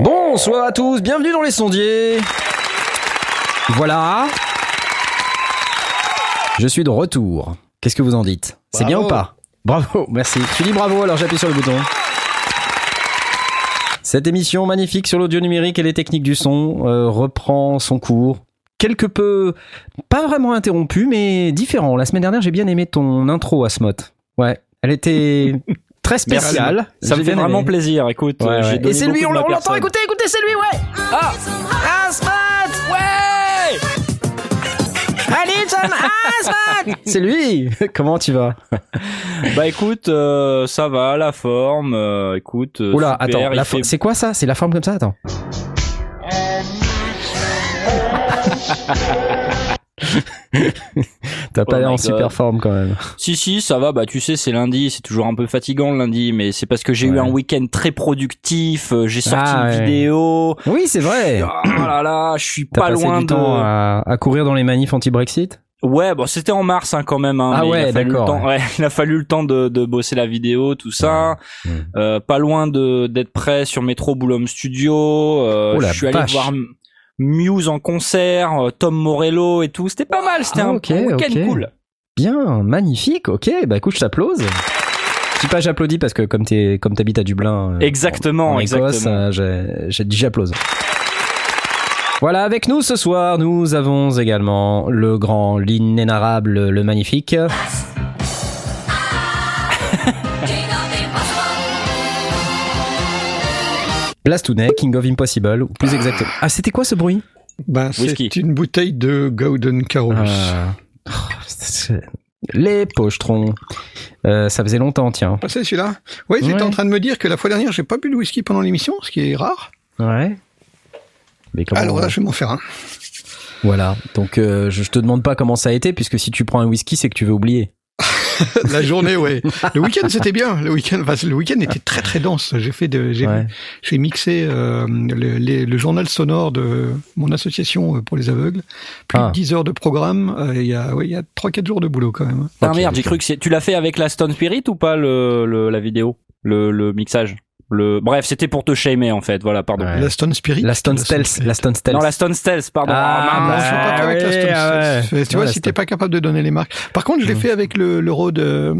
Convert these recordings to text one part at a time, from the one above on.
Bonsoir à tous, bienvenue dans les sondiers. Voilà. Je suis de retour. Qu'est-ce que vous en dites? C'est bien ou pas? Bravo, merci. Tu dis bravo, alors j'appuie sur le bouton. Cette émission magnifique sur l'audio numérique et les techniques du son euh, reprend son cours. Quelque peu, pas vraiment interrompu, mais différent. La semaine dernière, j'ai bien aimé ton intro, Asmot. Ouais, elle était très spéciale. Ça me fait vraiment aimé. plaisir. Écoute, Ouais, euh, ouais. Et c'est lui, on l'entend, écoutez, écoutez, c'est lui, ouais Ah, Asmat Ouais C'est lui. Comment tu vas? Bah écoute, euh, ça va, la forme. euh, écoute, euh, Oula, super, attends, fait- c'est quoi ça? C'est la forme comme ça? Attends. T'as pas Oh l'air en super forme quand même. Si si, ça va. Bah tu sais, c'est lundi, c'est toujours un peu fatigant le lundi, mais c'est parce que j'ai eu un week-end très productif. euh, J'ai sorti Ah, une ouais. vidéo. Oui, c'est vrai. Ah là là, je suis pas passé loin du de. temps à, à courir dans les manifs anti-Brexit? Ouais, bon, c'était en mars hein, quand même. Hein, Ah mais ouais, d'accord, ouais, il a fallu le temps de, de bosser la vidéo, tout ça. Euh, pas loin de d'être prêt sur Metro Boulogne Studio. Euh, Oh je suis allé voir Muse en concert, euh, Tom Morello et tout. C'était pas mal. C'était Ah, un, week-end cool. Bien, magnifique, ok, bah écoute, je t'applause. Je dis pas j'applaudis parce que comme t'es comme t'habites à Dublin, euh, Exactement, en, en Écosse, exactement. euh, j'ai dit j'applause. Voilà, avec nous ce soir, nous avons également le grand, l'inénarrable, le magnifique. Blastounet, King of Impossible, ou plus exactement. Ah, c'était quoi ce bruit? Ben, Whisky. c'est une bouteille de Golden Carolus. Ah. Oh, Les pochetrons. Euh, ça faisait longtemps, tiens. Ah, c'est celui-là Oui, j'étais Ouais. en train de me dire que la fois dernière, j'ai pas bu de whisky pendant l'émission, ce qui est rare. Ouais. Mais Alors là, je vais m'en faire un. Voilà. Donc, euh, je je te demande pas comment ça a été, puisque si tu prends un whisky, c'est que tu veux oublier. la journée, ouais. Le week-end, c'était bien. Le week-end, enfin, le week-end était très très dense. J'ai fait de, j'ai, Ouais. j'ai mixé euh, le, les- le journal sonore de mon association euh, pour les aveugles. Plus Ah. de 10 heures de programme. Euh, Il y a, ouais, il y a 3-4 jours de boulot quand même. Ah Ok, merde, j'ai cru que c'est- tu l'as fait avec la Stone Spirit ou pas le, le la vidéo, le, le mixage? Le bref, c'était pour te shamer en fait. Voilà, pardon. Ouais. La Stone Spirit. La Stone Stealth. La Stone Stealth. Non, la Stone Stealth, pardon. Ah, Ah, Non, mince. je suis pas Ah avec la ouais, Stone ah ouais. Stealth. Tu Non, vois, si t'es pas capable de donner les marques. Par contre, je l'ai Mm. fait avec le, le Rode euh,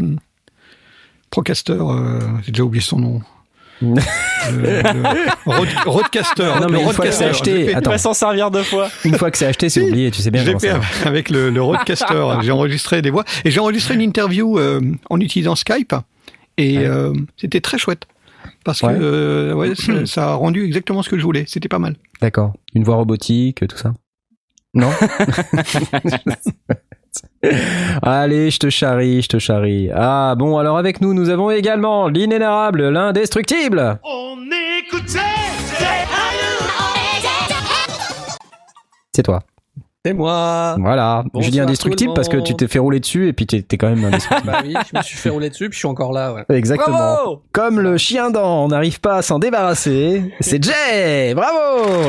Procaster. euh, j'ai déjà oublié son nom. le, le Rode, Rodecaster. Non, le mais une fois que c'est acheté, attends. S'en servir deux fois. Une fois que c'est acheté, c'est oublié. Tu sais bien Je l'ai comment fait avec le, le Rodecaster. J'ai enregistré des voix et j'ai enregistré une interview euh, en utilisant Skype et Ouais. euh, c'était très chouette parce Ouais. que euh, ouais, ça, ça a rendu exactement ce que je voulais. C'était pas mal. D'accord. Une voix robotique, tout ça. Non Allez, je te charrie, je te charrie. Ah bon, alors avec nous, nous avons également l'inénarrable, l'indestructible. C'est toi. C'est moi Voilà. Je dis indestructible le parce que tu t'es fait rouler dessus et puis t'es t'es quand même indestructible. Bah oui, je me suis fait rouler dessus, puis je suis encore là, ouais. Exactement. Bravo Comme le chien dent, on n'arrive pas à s'en débarrasser. C'est Jay Bravo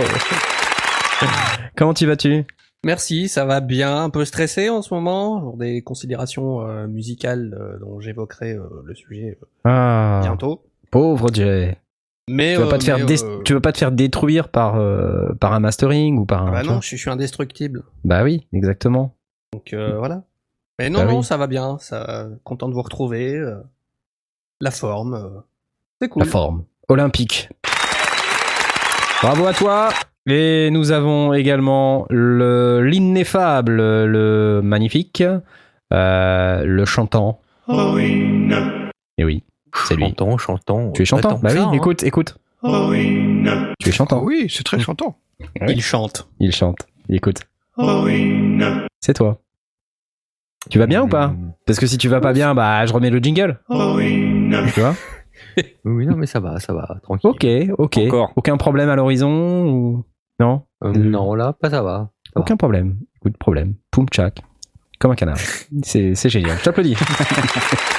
Comment tu vas-tu? Merci, ça va bien, un peu stressé en ce moment, pour des considérations euh, musicales euh, dont j'évoquerai euh, le sujet Ah, bientôt. pauvre Jay. Mais, Tu vas, euh, pas te faire euh, tu vas pas te faire détruire par, euh, par un mastering ou par un... Bah tu non, je suis, je suis indestructible. Bah oui, exactement. Donc euh, voilà. Mais non, Bah non, oui. ça va bien, ça, content de vous retrouver. euh, la forme, c'est cool. La forme. Olympique. Bravo à toi. Et nous avons également le l'ineffable, le magnifique, euh, le chantant. Et oui, c'est lui. Chantant, chantant. Tu es chantant Bah oui, ça, hein. écoute, écoute. Tu es chantant. oui, c'est très chantant. Il chante. Il chante. Il écoute. C'est toi. Tu vas bien ou pas Hmm. Parce que si tu vas pas bien, bah je remets le jingle. Tu vois Oui, non, mais ça va, ça va, tranquille. Ok, ok. Encore. Aucun problème à l'horizon ou non Euh, non, là, pas ça va. va. Aucun problème. Coup de problème. Poum tchak. Comme un canard. C'est c'est génial. Je t'applaudis.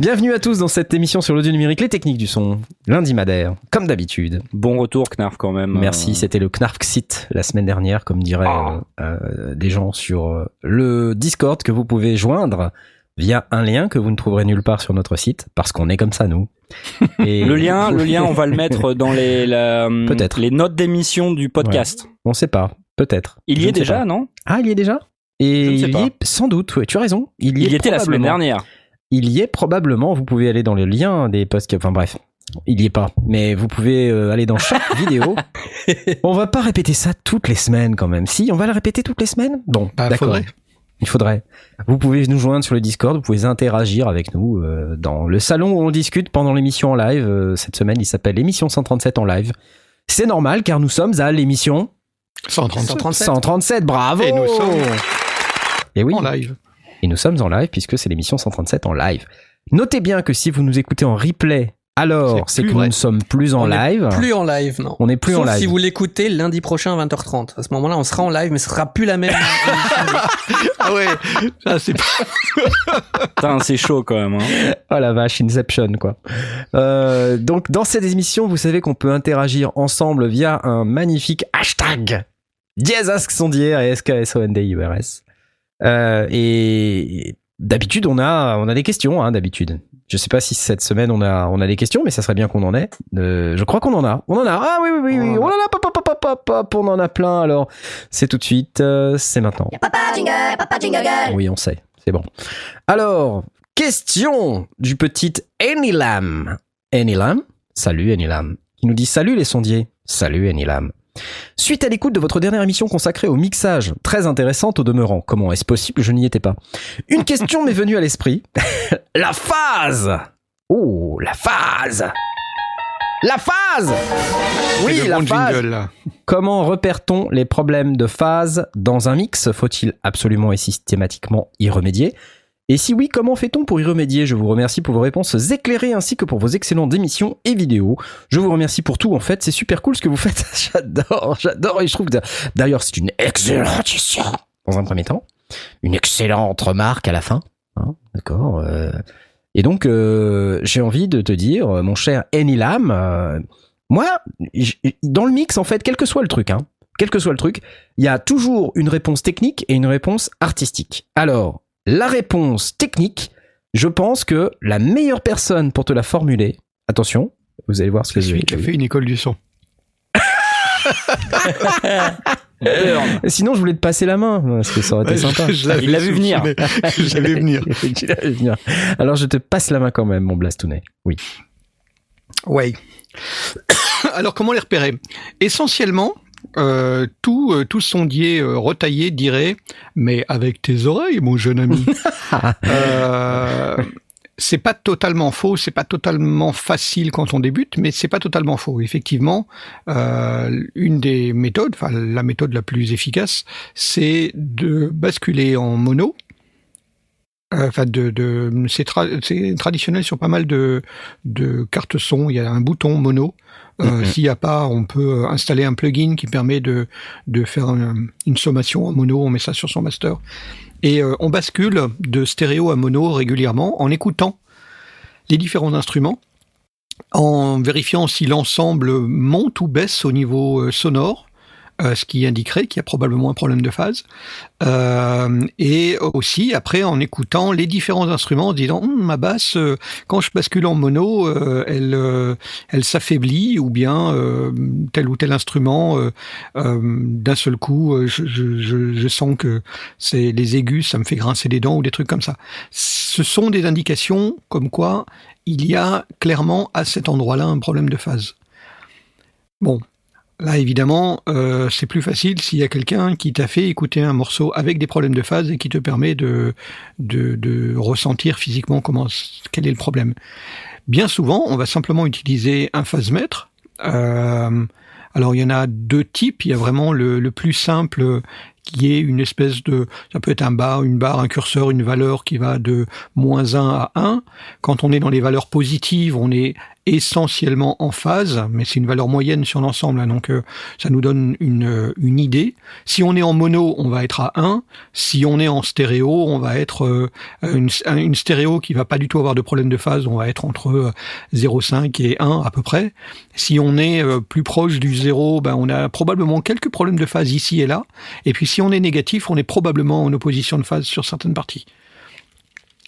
Bienvenue à tous dans cette émission sur l'audio numérique, les techniques du son. Lundi Madère, comme d'habitude. Bon retour, Knarf, quand même. Merci, Euh, c'était le Knarfxit la semaine dernière, comme diraient Ah. euh, euh, des gens sur le Discord que vous pouvez joindre via un lien que vous ne trouverez nulle part sur notre site, parce qu'on est comme ça, nous. Et Le lien, le lien, on va le mettre dans les, la- Peut-être. les notes d'émission du podcast. On sait pas, peut-être. Il y Je est déjà, pas. non? Ah, il y est déjà? Et il y est sans doute, ouais, tu as raison. Il y, Il y est était la semaine dernière. Il y est probablement, vous pouvez aller dans le lien des posts, enfin bref, il y est pas, mais vous pouvez euh, aller dans chaque vidéo. On va pas répéter ça toutes les semaines quand même. Si, on va le répéter toutes les semaines? Bon, Bah, d'accord. Il faudrait. Vous pouvez nous joindre sur le Discord, vous pouvez interagir avec nous euh, dans le salon où on discute pendant l'émission en live. Euh, cette semaine, il s'appelle l'émission 137 en live. C'est normal car nous sommes à l'émission 137 137. 137, bravo Et nous sommes Et oui, en live. Et nous sommes en live puisque c'est l'émission 137 en live. Notez bien que si vous nous écoutez en replay, alors C'est que nous ne sommes plus en On est live. Plus en live, non. On n'est plus en live. si vous l'écoutez lundi prochain à 20h30. À ce moment-là, on sera en live, mais ce sera plus la même. Ah ouais, ça c'est pas... Putain, c'est chaud quand même. Hein. Oh la vache, Inception quoi. Euh, donc dans cette émission, vous savez qu'on peut interagir ensemble via un magnifique hashtag sondier et SKSONDIURS. Euh, et d'habitude on a on a des questions hein, d'habitude. Je sais pas si cette semaine on a on a des questions, mais ça serait bien qu'on en ait. Euh, je crois qu'on en a. On en a. Ah oui oui oui oui. Oh là là, pop, pop, pop, pop, pop, on en a plein. Alors c'est tout de suite, euh, c'est maintenant. Papa jingle, papa jingle girl. Oui, on sait, c'est bon. Alors, question du petit Enilam. Enilam, salut Enilam, qui nous dit salut les sondiers. Salut Enilam. Suite à l'écoute de votre dernière émission consacrée au mixage, très intéressante au demeurant, comment est-ce possible? Je n'y étais pas. Une question m'est venue à l'esprit. la phase! Oh, la phase! La phase! Oui, la bon phase! jingle, là. Comment repère-t-on les problèmes de phase dans un mix? Faut-il absolument et systématiquement y remédier? Et si oui, comment fait-on pour y remédier? Je vous remercie pour vos réponses éclairées ainsi que pour vos excellentes émissions et vidéos. Je vous remercie pour tout en fait, c'est super cool ce que vous faites. j'adore, j'adore et je trouve que d'ailleurs c'est une excellente émission dans un premier temps. Une excellente remarque à la fin. Hein, D'accord euh, Et donc euh, j'ai envie de te dire, mon cher Enilam, euh, moi, dans le mix, en fait, quel que soit le truc, hein, quel que soit le truc, il y a toujours une réponse technique et une réponse artistique. Alors, la réponse technique, je pense que la meilleure personne pour te la formuler, attention, vous allez voir ce que C'est je celui qui a fait une école du son. Sinon, je voulais te passer la main, parce que ça aurait été sympa. je- je l'avais Il l'a vu venir. Je l'avais venir. Venir. Alors, je te passe la main quand même, mon Blastounet. Oui. Ouais. Alors comment les repérer? Essentiellement, euh, tout, euh, tout sondier euh, retaillé dirait, mais avec tes oreilles, mon jeune ami. euh, c'est pas totalement faux, c'est pas totalement facile quand on débute, mais c'est pas totalement faux. Effectivement, euh, une des méthodes, enfin la méthode la plus efficace, c'est de basculer en mono. Euh, Enfin, de, de c'est tra- c'est traditionnel sur pas mal de, de cartes son. Il y a un bouton mono. Euh, Mhm. S'il n'y a pas, on peut installer un plugin qui permet de, de faire un- une sommation en mono. On met ça sur son master. Et euh, on bascule de stéréo à mono régulièrement en écoutant les différents instruments, en vérifiant si l'ensemble monte ou baisse au niveau euh, sonore, euh, ce qui indiquerait qu'il y a probablement un problème de phase. Euh, et aussi après en écoutant les différents instruments, en disant Hum, ma basse, euh, quand je bascule en mono, elle, elle s'affaiblit, ou bien tel ou tel instrument, d'un seul coup, je, je sens que c'est les aigus, ça me fait grincer les dents ou des trucs comme ça. Ce sont des indications comme quoi il y a clairement à cet endroit-là un problème de phase. Bon, là évidemment, euh, c'est plus facile s'il y a quelqu'un qui t'a fait écouter un morceau avec des problèmes de phase et qui te permet de, de, de ressentir physiquement comment, quel est le problème. Bien souvent, on va simplement utiliser un phase-mètre. Euh, alors il y en a deux types. Il y a vraiment le, le plus simple qui est une espèce de, ça peut être un bar, une barre, un curseur, une valeur qui va de moins 1 à 1. Quand on est dans les valeurs positives, on est essentiellement en phase, mais c'est une valeur moyenne sur l'ensemble, hein, donc euh, ça nous donne une, euh, idée. Si on est en mono, on va être à 1. Si on est en stéréo, on va être euh, une, stéréo qui va pas du tout avoir de problème de phase, on va être entre euh, 0,5 et 1 à peu près. Si on est euh, plus proche du 0, ben on a probablement quelques problèmes de phase ici et là. Et puis si on est négatif, on est probablement en opposition de phase sur certaines parties.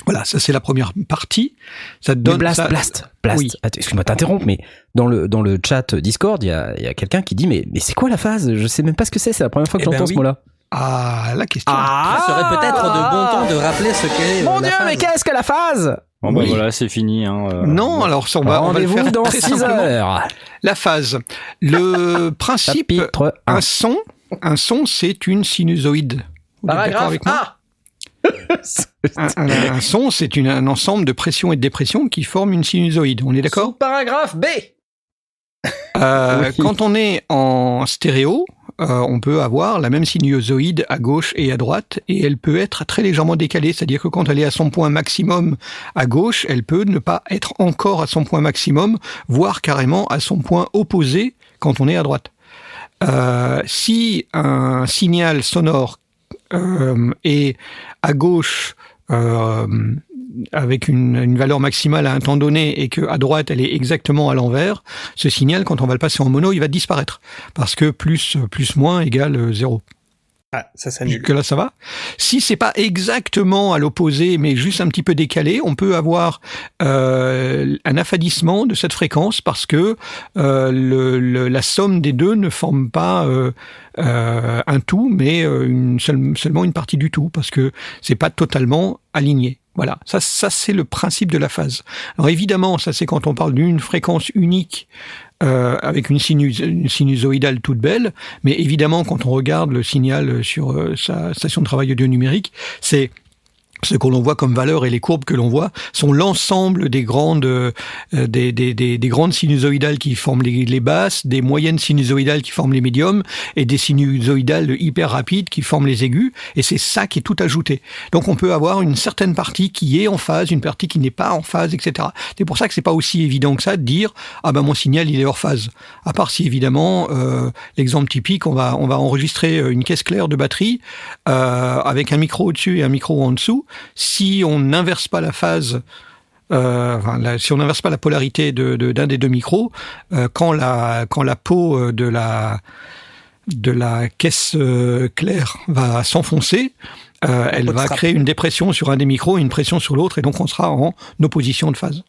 Voilà, ça c'est la première partie. Ça te Mais donne blast, ça- blast, blast. Oui. Attends, Excuse-moi de t'interrompre, mais dans le, dans le chat Discord, il y a, il y a quelqu'un qui dit Mais, mais c'est quoi la phase? Je sais même pas ce que c'est, c'est la première fois que Eh ben j'entends ce mot-là. Ah, la question. Ce serait peut-être de bon temps de rappeler ce qu'est euh, Mon la dieu, phase. mais qu'est-ce que la phase? Bon, bah Oui. voilà, c'est fini. Hein, euh. non, alors ça, on va, on va le Rendez-vous faire dans très 6 simplement. heures. La phase. Le principe, Chapitre 1. un son, un son, c'est une sinusoïde. Vous êtes d'accord Paragraphe avec. Un, un- un son, c'est une- un ensemble de pressions et de dépressions qui forment une sinusoïde. On est d'accord? Paragraphe B. Euh, Oui. Quand on est en stéréo, euh, on peut avoir la même sinusoïde à gauche et à droite, et elle peut être très légèrement décalée. C'est-à-dire que quand elle est à son point maximum à gauche, elle peut ne pas être encore à son point maximum, voire carrément à son point opposé quand on est à droite. Euh, si un signal sonore euh, est à gauche euh, avec une, une valeur maximale à un temps donné et que à droite elle est exactement à l'envers, ce signal quand on va le passer en mono, il va disparaître parce que plus plus moins égale euh, zéro. Ah, ça s'annule. Là ça va. Si c'est pas exactement à l'opposé mais juste un petit peu décalé, on peut avoir euh, un affadissement de cette fréquence parce que euh, la somme des deux ne forme pas euh, un tout, mais seulement une partie du tout parce que c'est pas totalement aligné. Voilà, ça, ça c'est le principe de la phase. Alors évidemment, ça c'est quand on parle d'une fréquence unique euh, avec une, sinus, une sinusoïdale toute belle, mais évidemment quand on regarde le signal sur euh, sa station de travail audio numérique, c'est ce que l'on voit comme valeur et les courbes que l'on voit sont l'ensemble des grandes euh, des, des, des, des grandes sinusoïdales qui forment les, les basses, des moyennes sinusoïdales qui forment les médiums et des sinusoïdales hyper rapides qui forment les aigus et c'est ça qui est tout ajouté. Donc on peut avoir une certaine partie qui est en phase, une partie qui n'est pas en phase, etc. C'est pour ça que c'est pas aussi évident que ça de dire ah ben mon signal il est hors phase. À part si évidemment euh, l'exemple typique on va on va enregistrer une caisse claire de batterie euh, avec un micro au-dessus et un micro en dessous. Si on n'inverse pas la phase euh, enfin, la- si on n'inverse pas la polarité de- de- d'un des deux micros, euh, quand la quand la peau euh, de la de la caisse euh, claire va s'enfoncer, elle va créer une dépression sur un des micros et une pression sur l'autre, et donc on sera en opposition de phase.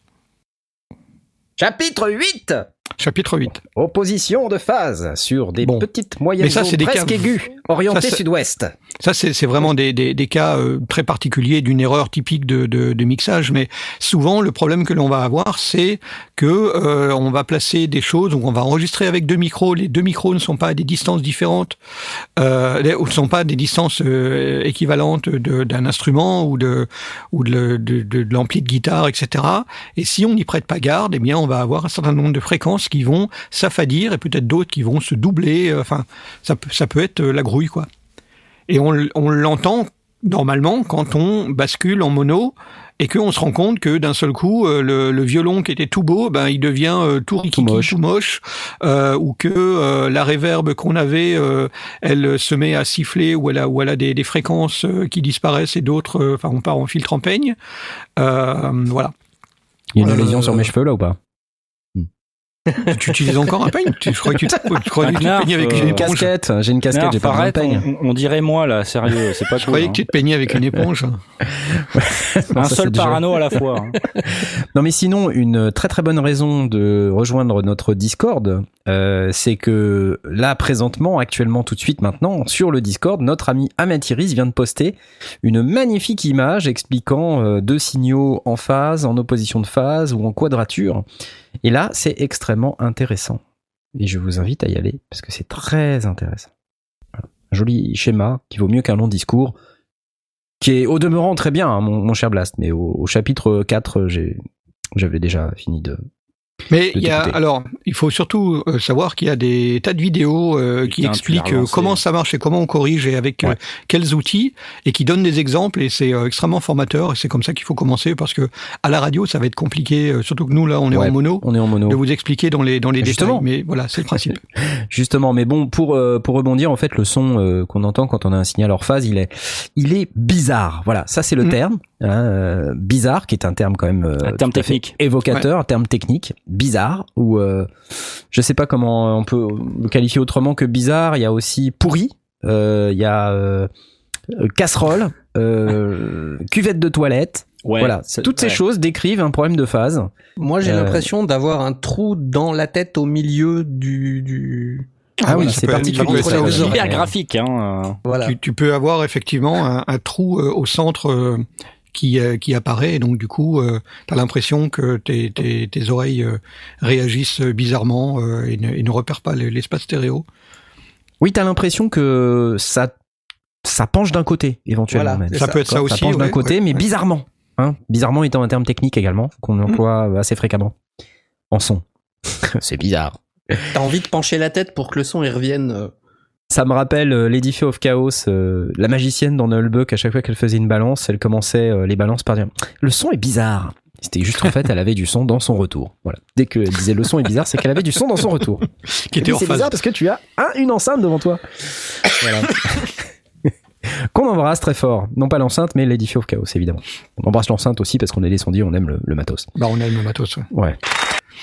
Chapitre 8 Chapitre 8. Opposition de phase sur des Bon. petites moyennes Mais ça, c'est des presque cas- aiguës, orientées sud-ouest. Ça, c'est c'est vraiment des, des, des cas euh, très particuliers d'une erreur typique de, de, de mixage. Mais souvent, le problème que l'on va avoir, c'est que euh, on va placer des choses, donc on va enregistrer avec deux micros. Les deux micros ne sont pas à des distances différentes, euh, ne sont pas à des distances euh, équivalentes d'un instrument ou de ou de, de, de, de l'ampli de guitare, etc. Et si on n'y prête pas garde, eh bien, on va avoir un certain nombre de fréquences qui vont s'affadir et peut-être d'autres qui vont se doubler. euh, Enfin, ça peut ça peut être euh, la grouille, quoi. Et on, l'entend normalement quand on bascule en mono et qu'on se rend compte que d'un seul coup, euh, le, le violon qui était tout beau, ben, il devient euh, tout rikiki, tout moche. moche, euh, ou que euh, la réverb qu'on avait, elle se met à siffler, ou elle a, ou elle a des, des fréquences qui disparaissent et d'autres, enfin, on part en filtre en peigne. Voilà. Il y a une allusion sur mes cheveux là ou pas? Tu utilises encore un peigne Tu je crois que tu, te- tu crois que tu te Knarf, peignais avec euh, une casquette, j'ai une casquette, j'ai pas de peigne. on, on dirait moi là, sérieux, c'est pas Je cool. croyais hein. que tu te peignais avec une éponge. Non, Un ça, seul déjà- parano à la fois. hein. Non mais sinon, une très très bonne raison de rejoindre notre Discord, euh, c'est que là présentement, actuellement tout de suite maintenant, sur le Discord, notre ami Amathiris vient de poster une magnifique image expliquant euh, deux signaux en phase, en opposition de phase ou en quadrature. Et là, c'est extrêmement intéressant. Et je vous invite à y aller parce que c'est très intéressant. Un joli schéma qui vaut mieux qu'un long discours qui est au demeurant très bien, hein, mon, cher Blast, mais au, au chapitre 4, j'ai, j'avais déjà fini de, Mais il y a, alors, il faut surtout euh, savoir qu'il y a des tas de vidéos euh, qui Putain, expliquent euh, comment ça marche et comment on corrige et avec euh, quels outils et qui donnent des exemples et c'est euh, extrêmement formateur et c'est comme ça qu'il faut commencer parce que à la radio ça va être compliqué, euh, surtout que nous là on est Ouais. en mono, On est en mono. de vous expliquer dans les dans les Justement. détails. Mais voilà, c'est le principe. Justement, mais bon, pour euh, pour rebondir, en fait, le son euh, qu'on entend quand on a un signal hors phase, il est il est bizarre. Voilà, ça c'est le Mm. terme hein, euh, bizarre, qui est un terme quand même euh, Un terme technique. évocateur, un terme technique, bizarre. Ou euh, je sais pas comment on peut le qualifier autrement que bizarre. Il y a aussi pourri. euh, Il y a euh, euh, casserole, euh, cuvette de toilette. Ouais, voilà, toutes ces choses décrivent un problème de phase. Moi, j'ai Euh, l'impression d'avoir un trou dans la tête au milieu du, du... Ah, oui, voilà, c'est particulier. Hyper graphique, hein. Voilà. Tu, tu peux avoir effectivement un, un trou euh, au centre euh, qui, euh, qui apparaît et donc du coup euh, tu as l'impression que tes, tes, tes oreilles euh, réagissent bizarrement euh, et, ne, et ne repèrent pas le- l'espace stéréo. Oui, t'as l'impression que ça ça penche d'un côté éventuellement. Voilà, Ça, ça. peut être ça Ça aussi. penche d'un côté, ouais, mais ouais. bizarrement. Hein bizarrement étant un terme technique également, qu'on emploie Mm. assez fréquemment en son. c'est bizarre. T'as envie de pencher la tête pour que le son y revienne. Ça me rappelle euh, Lady of Chaos, euh, la magicienne dans Nullbuck, à chaque fois qu'elle faisait une balance, elle commençait euh, les balances par dire Le son est bizarre. C'était juste qu'en fait, elle avait du son dans son retour. Voilà. Dès qu'elle disait le son est bizarre, c'est qu'elle avait du son dans son retour. Qui était en c'est bizarre parce que tu as un, une enceinte devant toi. Voilà. qu'on embrasse très fort. Non pas l'enceinte, mais Lady of Chaos, évidemment. On embrasse l'enceinte aussi parce qu'on est des sondiers, on aime le, le matos. Bah, on a le matos. ouais. Ouais.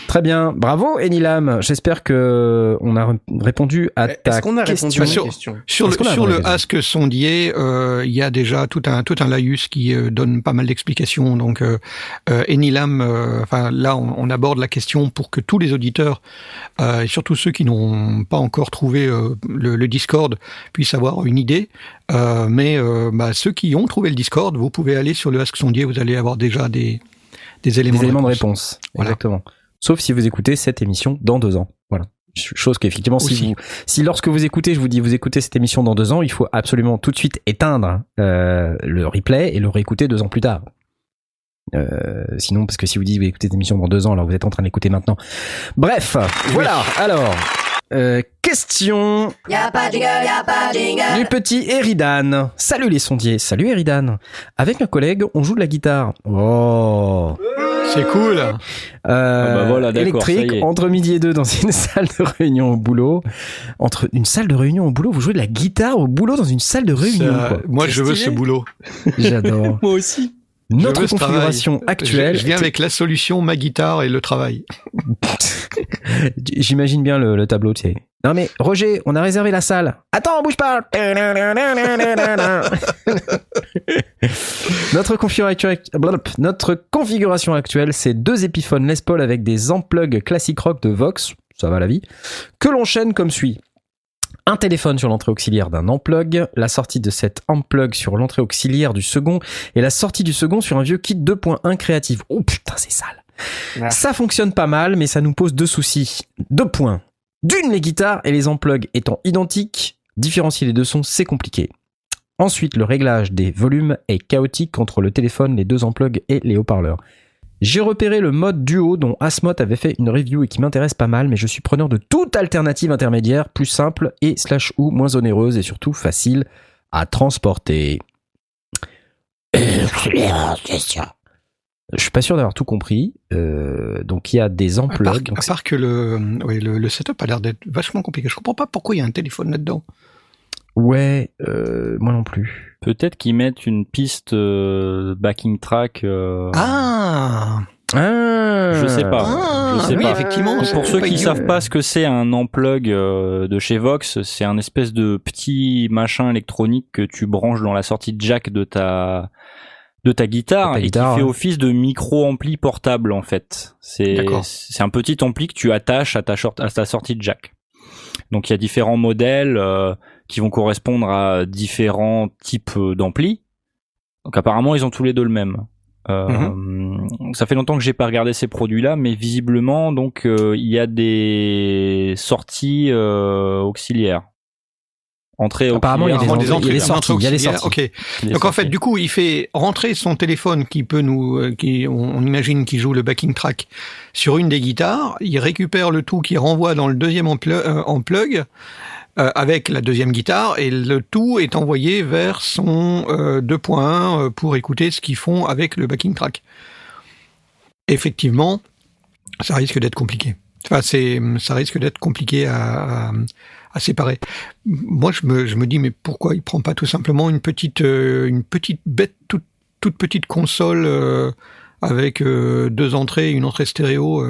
Très bien. Bravo, Enilam. J'espère que on a répondu à ta Est-ce qu'on a question. répondu à Sur- la question Sur qu'on a sur un le Ask sondier, euh, il y a déjà tout un tout un laïus qui euh, donne pas mal d'explications. Donc, euh, euh, Enilam, euh, enfin là, on, on aborde la question pour que tous les auditeurs, euh, et surtout ceux qui n'ont pas encore trouvé euh, le, le Discord, puissent avoir une idée. Euh, mais euh, bah, ceux qui ont trouvé le Discord, vous pouvez aller sur le Ask sondier, vous allez avoir déjà des des éléments, des éléments de réponse. réponse. Voilà. Exactement. Sauf si vous écoutez cette émission dans deux ans. Voilà. Ch- Chose qu'effectivement, si, vous, si lorsque vous écoutez, je vous dis, vous écoutez cette émission dans deux ans, il faut absolument tout de suite éteindre euh, le replay et le réécouter deux ans plus tard. Euh, sinon, parce que si vous dites vous écoutez cette émission dans deux ans, alors vous êtes en train de l'écouter maintenant. Bref, voilà. Alors, euh, question Y'a pas de jingle, y'a pas de jingle. du petit Eridan. Salut les sondiers. Salut Eridan. Avec un collègue, on joue de la guitare. Oh. C'est cool. Euh, Ah bah voilà, électrique ça y est. entre midi et deux dans une salle de réunion au boulot. Entre une salle de réunion au boulot, vous jouez de la guitare au boulot dans une salle de réunion. Ça- quoi. moi, je veux ce boulot. J'adore. Moi aussi. Notre configuration actuelle. Je, je viens avec la solution, ma guitare et le travail. J'imagine bien le, le tableau, tu sais. Non mais Roger, on a réservé la salle. Attends, bouge pas. Notre configuration actuelle, notre configuration actuelle, c'est deux épiphones Les Paul avec des amplugs classic rock de Vox, ça va la vie, que l'on chaîne comme suit. Un téléphone sur l'entrée auxiliaire d'un ampplug, la sortie de cet ampplug sur l'entrée auxiliaire du second et la sortie du second sur un vieux kit 2.1 créatif. Oh putain, c'est sale. Ça fonctionne pas mal, mais ça nous pose deux soucis. Deux points. D'une, les guitares et les amplugs étant identiques, différencier les deux sons, c'est compliqué. Ensuite, le réglage des volumes est chaotique entre le téléphone, les deux amplugs et les haut-parleurs. J'ai repéré le mode duo dont Asmot avait fait une review et qui m'intéresse pas mal, mais je suis preneur de toute alternative intermédiaire, plus simple et slash ou moins onéreuse et surtout facile à transporter. Je suis pas sûr d'avoir tout compris. Euh, donc il y a des À part, amplugs. donc à part que le, oui, le, le setup a l'air d'être vachement compliqué. Je comprends pas pourquoi il y a un téléphone là-dedans. Ouais, euh, moi non plus. Peut-être qu'ils mettent une piste euh, backing track. euh, Ah, Ah, Je sais pas. Ah, je sais oui, pas. effectivement. Donc, pour ceux qui idiot. savent pas ce que c'est un unplug euh, de chez Vox, c'est un espèce de petit machin électronique que tu branches dans la sortie jack de ta de ta guitare De ta et guitare, qui fait office de micro ampli portable en fait. C'est D'accord. c'est un petit ampli que tu attaches à ta short- à ta sortie jack. Donc il y a différents modèles euh, qui vont correspondre à différents types euh, d'amplis. Donc apparemment ils ont tous les deux le même. Euh, Ça fait longtemps que j'ai pas regardé ces produits-là, mais visiblement donc euh, il y a des sorties euh, auxiliaires. Entrée Apparemment, il y a des auxiliaire. Entrées, il y a des sorties, il y a des auxiliaires. sorties. Ok. Donc en fait, du coup, il fait rentrer son téléphone qui peut nous, qui on, imagine qu'il joue le backing track sur une des guitares. Il récupère le tout qui renvoie dans le deuxième euh, en plug euh, avec la deuxième guitare et le tout est envoyé vers son euh, 2.1 euh, pour écouter ce qu'ils font avec le backing track. Effectivement, ça risque d'être compliqué. Enfin, c'est, ça risque d'être compliqué à, séparer. Moi, je me, je me dis, mais pourquoi il prend pas tout simplement une petite, euh, une petite bête, toute, toute petite console avec deux entrées, une entrée stéréo.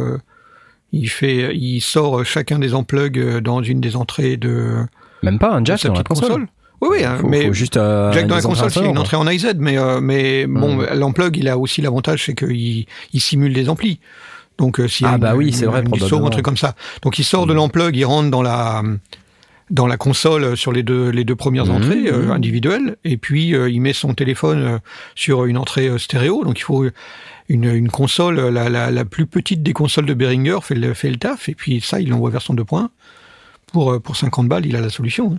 Euh, il fait, il sort chacun des unplugs euh, dans une des entrées de, Même pas un jack sa dans la petite console. Oui, oui, hein, Faut- mais faut juste euh, Jack dans la console, c'est une entrée en IZ, mais euh, mais bon, l'unplug, il a aussi l'avantage, c'est qu'il il simule des amplis. Donc euh, a Ah une- bah oui, c'est vrai, ou probablement. un truc comme ça. Donc il sort de l'unplug, il rentre dans la dans la console sur les deux les deux premières Mhm. entrées euh, individuelles, et puis euh, il met son téléphone euh, sur une entrée euh, stéréo. Donc il faut une, une console, la, la, la plus petite des consoles de Behringer fait le, fait le taf, et puis ça, il l'envoie vers son 2 points. Pour, euh, pour 50 balles, il a la solution.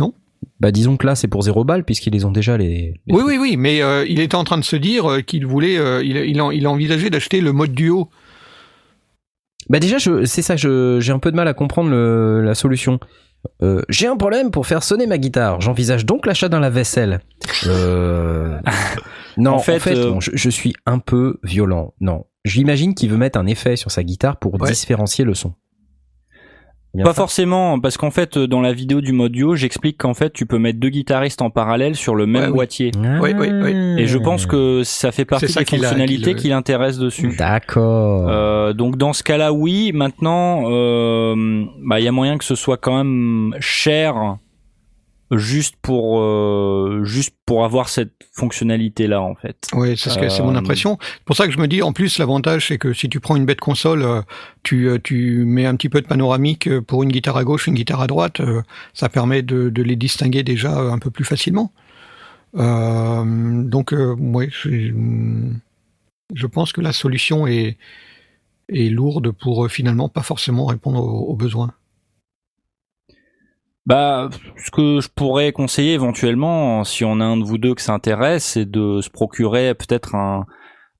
hein. Bah disons que là c'est pour zéro balle puisqu'ils les ont déjà les. les Oui, oui, oui, mais euh, il était en train de se dire euh, qu'il voulait, euh, il, il, en- il a envisagé d'acheter le mode duo. Bah déjà, je, c'est ça, je, j'ai un peu de mal à comprendre le- la solution. Euh, j'ai un problème pour faire sonner ma guitare. J'envisage donc l'achat d'un lave-vaisselle. Euh... non, En en fait, fait, euh, bon, je, je suis un peu violent. Non, j'imagine qu'il veut mettre un effet sur sa guitare pour Ouais. différencier le son. Bien Pas ça forcément, parce qu'en fait, dans la vidéo du mode duo, j'explique qu'en fait, tu peux mettre deux guitaristes en parallèle sur le même Ouais, oui. boîtier. Oui, oui, oui. Et je pense que ça fait partie ça des fonctionnalités qui l'intéressent dessus. D'accord. Euh, donc dans ce cas-là, oui. Maintenant, euh, bah, il y a moyen que ce soit quand même cher, juste pour euh, juste pour avoir cette fonctionnalité-là, en fait. Oui, c'est ce que c'est mon Euh, impression. C'est pour ça que je me dis, en plus, l'avantage, c'est que si tu prends une bête console, euh, tu, euh, tu mets un petit peu de panoramique pour une guitare à gauche, une guitare à droite, ça permet de, de les distinguer déjà un peu plus facilement. Euh, donc, euh, ouais, je, je pense que la solution est, est lourde pour finalement pas forcément répondre aux, aux besoins. Bah, ce que je pourrais conseiller éventuellement, si on a un de vous deux que ça intéresse, c'est de se procurer peut-être un,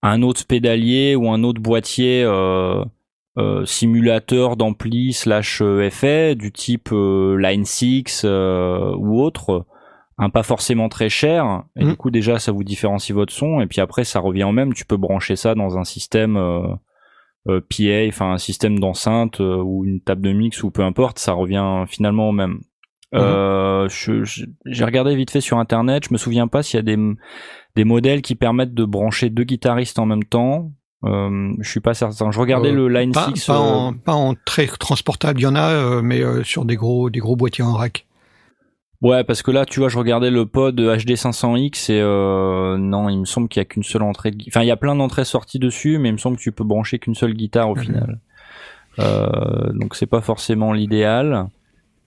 un autre pédalier ou un autre boîtier euh, euh, simulateur d'ampli slash euh, effet du type euh, Line 6 euh, ou autre, un pas forcément très cher. Et Mhm. du coup déjà ça vous différencie votre son et puis après ça revient au même. Tu peux brancher ça dans un système euh, euh, PA, enfin un système d'enceinte euh, ou une table de mix ou peu importe, ça revient finalement au même. Euh, je- je- j'ai regardé vite fait sur internet, je me souviens pas s'il y a des, des modèles qui permettent de brancher deux guitaristes en même temps. Euh, je suis pas certain. Je regardais Euh, le Line Pas, 6. pas euh, en, pas en très transportable, il y en a, euh, mais euh, sur des gros, des gros boîtiers en rack. Ouais, parce que là, tu vois, je regardais le pod HD 500X et euh, non, il me semble qu'il y a qu'une seule entrée. De... Enfin, il y a plein d'entrées sorties dessus, mais il me semble que tu peux brancher qu'une seule guitare au Mhm. final. Euh, donc c'est pas forcément l'idéal.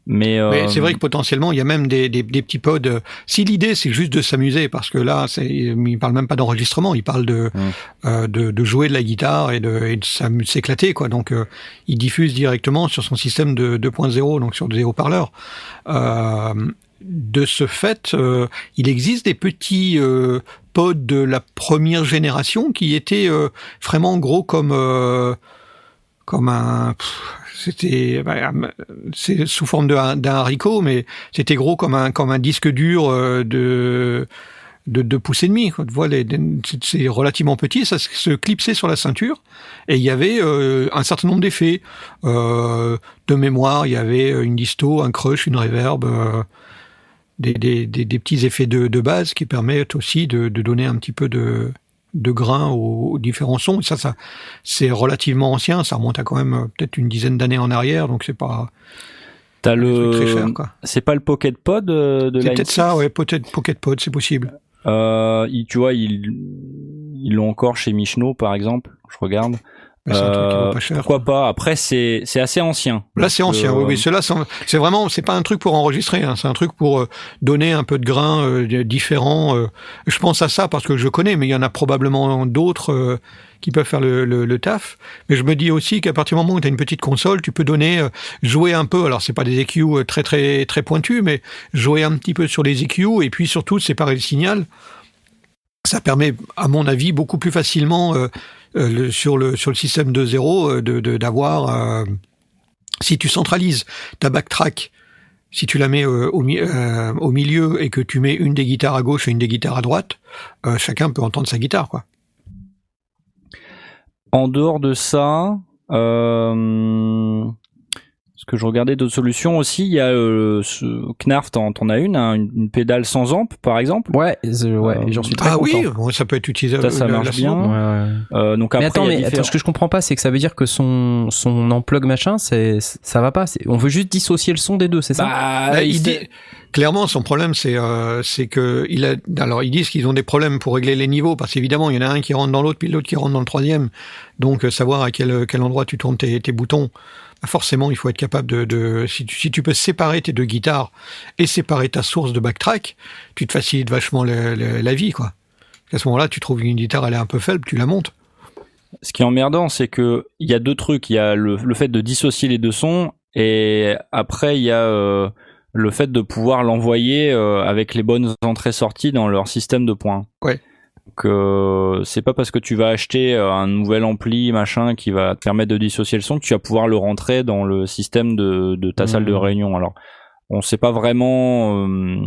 Mais, euh, Mais c'est vrai que potentiellement, il y a même des, des, des petits pods. euh, Si l'idée c'est juste de s'amuser, parce que là, il parle même pas d'enregistrement, il parle de, Mm. euh, de, de jouer de la guitare et de, et de s'éclater, quoi. Donc, euh, il diffuse directement sur son système de 2.0, donc sur des haut-parleurs. Euh, de ce fait, euh, il existe des petits euh, pods de la première génération qui étaient euh, vraiment gros comme euh, comme un c'était bah, c'est sous forme d'un haricot mais c'était gros comme un comme un disque dur euh, de de deux pouces et demi. les- c'est- relativement petit, ça se- clipsait sur la ceinture, et il y avait euh, un certain nombre d'effets. Euh, de mémoire, il y avait une disto, un crush, une reverb, des, des, des, des petits effets de, de base qui permettent aussi de, de donner un petit peu de, de grain aux, aux différents sons. Et ça, ça c'est relativement ancien, ça remonte à quand même euh, peut-être une dizaine d'années en arrière, donc c'est pas t'as le, c'est pas le Pocket Pod euh, de C'est peut-être 6? ça, ouais, peut-être Pocket Pod, c'est possible. Euh, il- tu vois, ils ils l'ont encore chez Michno, par exemple. Je regarde. Mais c'est un truc qui vaut Euh, pas cher. pourquoi pas Après, c'est c'est assez ancien. Là, c'est ancien. euh, Oui, oui. Cela, c'est vraiment, c'est pas un truc pour enregistrer. Hein, c'est un truc pour euh, donner un peu de grains euh, différents. euh. je pense à ça parce que je connais, mais il y en a probablement d'autres euh, qui peuvent faire le, le, le taf. Mais je me dis aussi qu'à partir du moment où tu as une petite console, tu peux donner, euh, jouer un peu. Alors, c'est pas des EQ euh, très très très pointus, mais jouer un petit peu sur les EQ et puis surtout séparer le signal. Ça permet, à mon avis, beaucoup plus facilement euh, euh, le- sur le sur le système de zéro euh, de de- d'avoir euh, si tu centralises ta backtrack, si tu la mets euh, au, euh, au milieu et que tu mets une des guitares à gauche et une des guitares à droite, euh, chacun peut entendre sa guitare, quoi. En dehors de ça, euh, ce que je regardais d'autres solutions aussi, il y a euh, ce Knarf, t'en t'en as une, hein, une, une pédale sans amp par exemple. Ouais, je- ouais, Euh, j'en suis très Ah content. oui, bon, ça peut être utilisable. Ça, ça la- marche bien. Ouais, ouais. Euh, donc après, mais attends, il y a mais différents- attends, ce que je comprends pas, c'est que ça veut dire que son son unplug machin, c'est ça va pas. c'est- On veut juste dissocier le son des deux, c'est ça? Bah, Bah, il il dit, clairement, son problème, c'est euh, c'est que il a. Alors, ils disent qu'ils ont des problèmes pour régler les niveaux, parce qu'évidemment, il y en a un qui rentre dans l'autre, puis l'autre qui rentre dans le troisième. Donc, euh, savoir à quel quel endroit tu tournes tes, tes boutons. Bah, Forcément, il faut être capable de, de si, tu, si tu peux séparer tes deux guitares et séparer ta source de backtrack, tu te facilites vachement le- le- la vie, quoi. À ce moment-là, tu trouves une guitare, elle est un peu faible, tu la montes. Ce qui est emmerdant, c'est que il y a deux trucs. Il y a le, le fait de dissocier les deux sons, et après il y a euh, le fait de pouvoir l'envoyer euh, avec les bonnes entrées-sorties dans leur système de points. Ouais. Donc euh, c'est pas parce que tu vas acheter euh, un nouvel ampli machin qui va te permettre de dissocier le son que tu vas pouvoir le rentrer dans le système de, de ta salle de réunion. Alors on sait pas vraiment euh,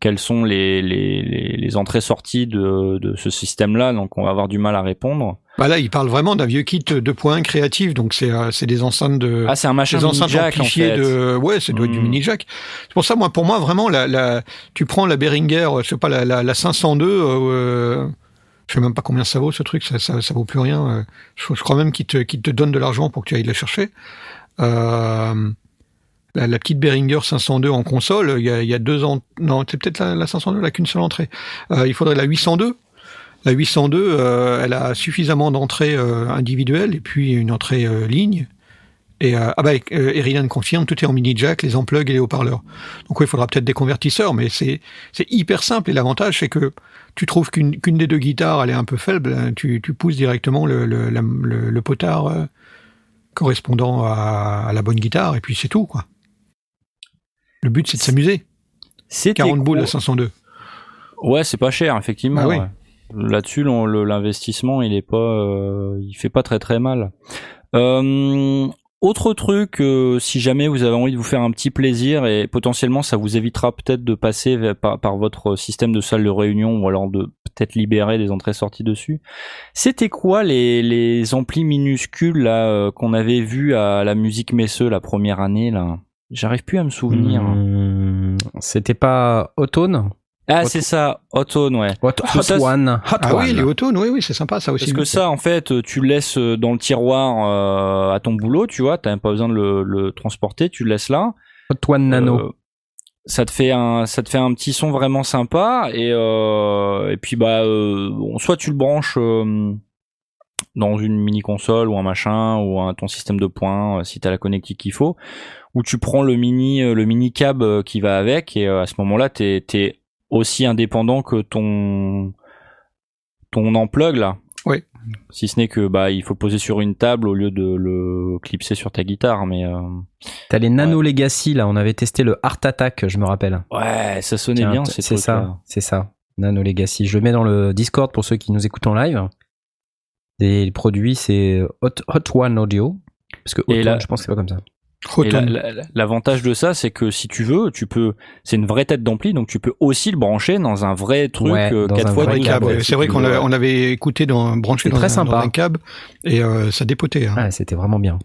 quelles sont les, les, les, les entrées-sorties de, de ce système-là, donc on va avoir du mal à répondre. Bah là, il parle vraiment d'un vieux kit 2.1 créatif, donc c'est euh, c'est des enceintes de. Ah, c'est un machin des enceintes jack en fait. de ouais c'est doit être du Hmm. mini jack c'est pour ça moi pour moi vraiment la, la tu prends la Behringer euh, je sais pas la, la, la 502 euh, je sais même pas combien ça vaut ce truc ça ça, ça vaut plus rien euh, je, je crois même qu'il te qu'il te donne de l'argent pour que tu ailles la chercher euh, la, petite Behringer 502 en console il y a, deux ans non c'est peut-être la, la 502 là qu'une seule entrée euh, il faudrait la 802 la 802, euh, elle a suffisamment d'entrées euh, individuelles et puis une entrée ligne. Et ah bah, Eridan confirme, tout est en mini jack, les amplugs et les haut-parleurs. Donc oui, il faudra peut-être des convertisseurs, mais c'est c'est hyper simple. Et l'avantage, c'est que tu trouves qu'une qu'une des deux guitares, elle est un peu faible, hein, tu, tu pousses directement le, le, le, potard correspondant à, à la bonne guitare, et puis c'est tout, quoi. Le but, c'est de s'amuser. C'était 40 boules à 502. Ouais, c'est pas cher effectivement. Oui. ouais. Là-dessus, l'investissement, il est pas, euh, il fait pas très très mal. Euh, autre truc, euh, si jamais vous avez envie de vous faire un petit plaisir et potentiellement ça vous évitera peut-être de passer par, par votre système de salle de réunion ou alors de peut-être libérer des entrées-sorties dessus. C'était quoi les, les amplis minuscules là qu'on avait vu à la musique Messeux la première année là? J'arrive plus à me souvenir. Hmm, C'était pas Autone Ah, c'est ça, Automne, ouais. Hot, ça, One. Hot Ah One. oui, les autones, oui, oui, c'est sympa, ça aussi. Parce que ça, en fait, tu le laisses euh, dans le tiroir euh, à ton boulot, tu vois, t'as même pas besoin de le, le transporter, tu le laisses là. Hot One Nano. Euh, ça te fait un, ça te fait un petit son vraiment sympa et euh, et puis bah, euh, bon, soit tu le branches euh, dans une mini console ou un machin ou un ton système de points euh, si t'as la connectique qu'il faut, ou tu prends le mini, euh, le mini cab euh, qui va avec et euh, à ce moment-là t'es t'es aussi indépendant que ton ton unplug là. Oui. Si ce n'est que bah il faut le poser sur une table au lieu de le clipser sur ta guitare, mais euh, T'as les Nano Legacy là, on avait testé le Art Attack, je me rappelle. ouais, ça sonnait Tiens, bien. C'est ça, c'est ça. Nano Legacy. Je le mets dans le Discord pour ceux qui nous écoutent en live. Et le produit c'est Hot, Hot One Audio. Parce que Hot Et One, là- je pense que c'est pas comme ça. L'avantage de ça, c'est que si tu veux, tu peux, c'est une vraie tête d'ampli, donc tu peux aussi le brancher dans un vrai truc Ouais, euh, dans 4 un fois câble, C'est vrai qu'on on avait écouté dans, branché dans, très un, sympa. dans un câble et euh, ça dépotait. Hein. Ah, c'était vraiment bien.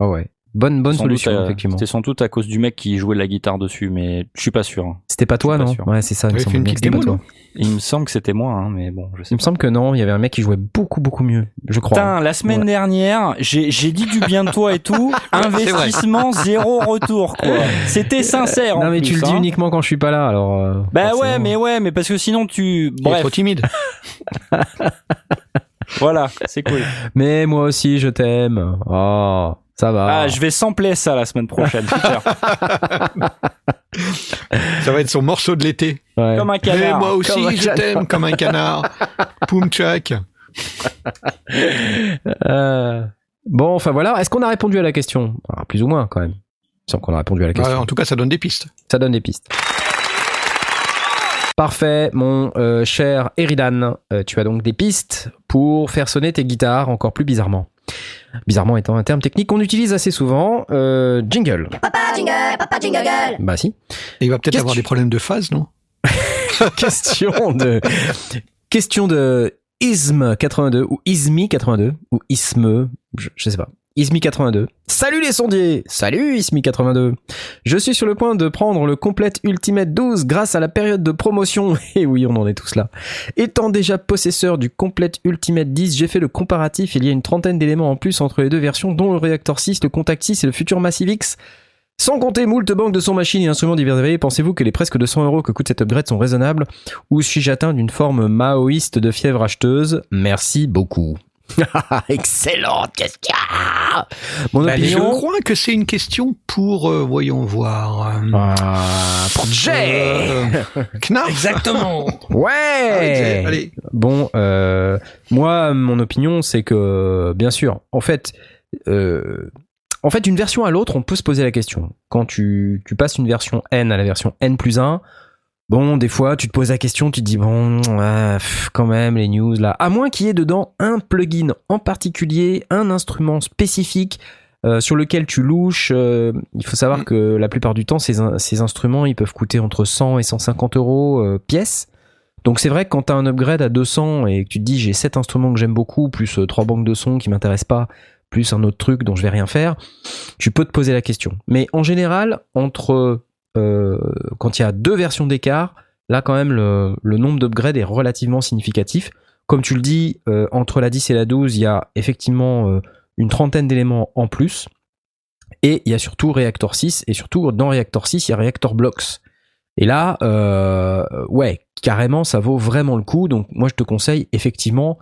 Oh ouais. Bonne, bonne Sans solution, euh, effectivement. C'était sans doute à cause du mec qui jouait de la guitare dessus, mais je suis pas sûr. hein. C'était pas toi, pas non sûr. Ouais, c'est ça. Il me une pas toi. Il me semble que c'était moi, hein, mais bon, je sais Il me pas. semble que non, il y avait un mec qui jouait beaucoup, beaucoup mieux. Je crois. Putain, la semaine Ouais. dernière, j'ai j'ai dit du bien de toi et tout. Investissement zéro retour, quoi. C'était sincère. non, en mais tu le dis hein. uniquement quand je suis pas là, alors. euh, Bah forcément. ouais, mais ouais, mais parce que sinon tu. Il est Bref. trop timide. Voilà, c'est cool. Mais moi aussi, je t'aime. Oh, ça va. Ah, je vais sampler ça la semaine prochaine. Super. Ça va être son morceau de l'été. Ouais. Comme un Mais canard. moi aussi, Comme un je canard. t'aime comme un canard. Poum tchak. Euh, Bon, enfin voilà. Est-ce qu'on a répondu à la question? Ah, Plus ou moins, quand même. Sans qu'on a répondu à la question. Bah, en tout cas, ça donne des pistes. Ça donne des pistes. Parfait, mon euh, cher Eridan. Euh, tu as donc des pistes pour faire sonner tes guitares encore plus bizarrement. Bizarrement étant un terme technique qu'on utilise assez souvent. Euh, jingle. Papa jingle, papa jingle girl. Bah si. Et il va peut-être avoir des problèmes de phase, non? Question de question de Ism 82 ou Ismi 82 ou Isme, je, je sais pas. Ismi 82. Salut les sondiers Salut Ismi 82 Je suis sur le point de prendre le Complete Ultimate 12 grâce à la période de promotion. Et oui, on en est tous là. Étant déjà possesseur du Complete Ultimate 10, j'ai fait le comparatif. Il y a une trentaine d'éléments en plus entre les deux versions, dont le Reactor 6, le Contact 6 et le futur Massive X. Sans compter moult banques de son machines et instruments divers et pensez-vous que les presque 200 euros que coûte cet upgrade sont raisonnables? Ou suis-je atteint d'une forme maoïste de fièvre acheteuse? Merci beaucoup. Excellente question Mon Bah, les Je opinion... crois que c'est une question pour, euh, voyons voir. euh, Ah, pour Jay euh, Knarf Exactement. Ouais Allez, allez. Bon, euh, moi, mon opinion, c'est que, bien sûr, en fait, euh, en fait, d'une version à l'autre, on peut se poser la question. Quand tu, tu passes une version N à la version N plus 1, bon, des fois, tu te poses la question, tu te dis, bon, pff, quand même, les news, là. À moins qu'il y ait dedans un plugin en particulier, un instrument spécifique, euh, sur lequel tu louches. euh, il faut savoir Mm. que la plupart du temps, ces, in- ces instruments, ils peuvent coûter entre 100 et 150 euros euh, pièce. Donc c'est vrai que quand tu as un upgrade à 200 et que tu te dis j'ai sept instruments que j'aime beaucoup, plus trois banques de sons qui m'intéressent pas, plus un autre truc dont je vais rien faire, tu peux te poser la question. Mais en général, entre euh, quand il y a deux versions d'écart, là quand même le, le nombre d'upgrades est relativement significatif. Comme tu le dis, euh, entre la 10 et la 12, il y a effectivement euh, une trentaine d'éléments en plus. Et il y a surtout Reactor 6, et surtout dans Reactor 6, il y a Reactor Blocks. Et là, ouais, carrément, ça vaut vraiment le coup. Donc moi, je te conseille effectivement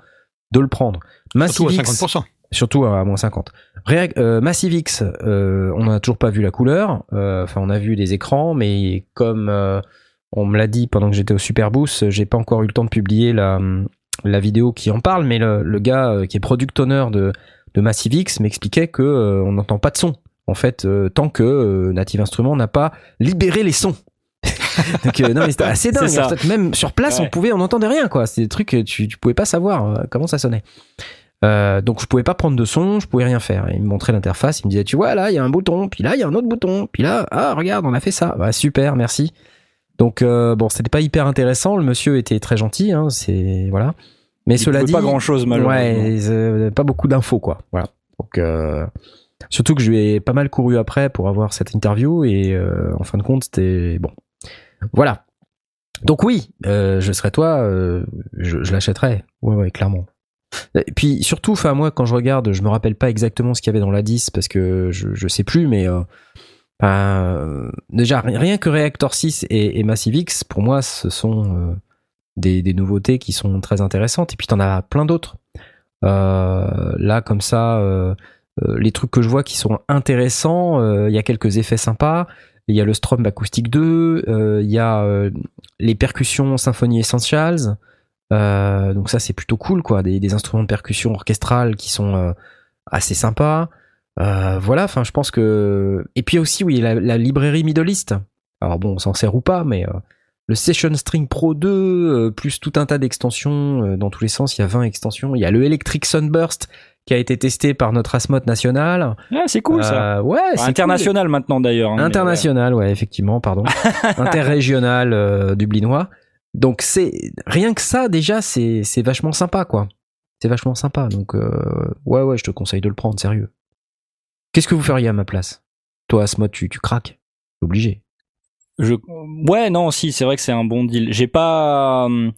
de le prendre. Surtout à Massive X, 50%. Surtout à moins 50. Réac- euh, Massive X, euh, on n'a toujours pas vu la couleur. Euh, Enfin, on a vu des écrans, mais comme euh, on me l'a dit pendant que j'étais au Superboost, j'ai pas encore eu le temps de publier la, la vidéo qui en parle. Mais le, le gars qui est product owner de, de Massive X m'expliquait que on n'entend pas de son. En fait, tant que Native Instruments n'a pas libéré les sons. Donc, euh, non, mais c'était assez dingue. Même sur place, Ouais. on pouvait, on n'entendait rien, quoi. C'est des trucs que tu, tu pouvais pas savoir euh, comment ça sonnait. Euh, donc je pouvais pas prendre de son, je pouvais rien faire. Et il me montrait l'interface, il me disait tu vois là il y a un bouton, puis là il y a un autre bouton, puis là ah regarde on a fait ça, bah, super merci. Donc euh, bon c'était pas hyper intéressant, le monsieur était très gentil, hein, c'est voilà. Mais Il cela dit, pas grand chose malheureusement. ouais, euh, pas beaucoup d'infos quoi. Voilà. Donc euh, surtout que je lui ai pas mal couru après pour avoir cette interview et euh, en fin de compte c'était bon. Voilà. Donc oui, je serais toi, je, je l'achèterais. Ouais ouais clairement. Et puis surtout, enfin moi quand je regarde, je me rappelle pas exactement ce qu'il y avait dans la 10 parce que je, je sais plus, mais euh, euh, déjà ri- rien que Reactor 6 et, et Massive X, pour moi, ce sont euh, des, nouveautés qui sont très intéressantes. Et puis t'en as plein d'autres. Là comme ça, les trucs que je vois qui sont intéressants, il y a quelques effets sympas. Il y a le Strom Acoustic 2, euh, il y a les percussions Symphony Essentials. Euh, donc ça c'est plutôt cool quoi, des, des instruments de percussion orchestrale qui sont euh, assez sympas. Euh, voilà, enfin je pense que et puis aussi oui la, la librairie Middle East. Alors bon, on s'en sert ou pas, mais le Session String Pro 2 euh, plus tout un tas d'extensions dans tous les sens. Il y a 20 extensions. Il y a le Electric Sunburst qui a été testé par notre Asmod national. Ah, c'est cool ça. Ouais, c'est International maintenant d'ailleurs. hein, International, ouais, effectivement, pardon. Interrégional dublinois. Donc c'est rien que ça déjà, c'est c'est vachement sympa quoi. C'est vachement sympa. Donc euh, ouais ouais, je te conseille de le prendre sérieux. Qu'est-ce que vous feriez à ma place? Toi, Asmod, tu tu craques, obligé. Je... Ouais, non, si, c'est vrai que c'est un bon deal. J'ai pas. hum,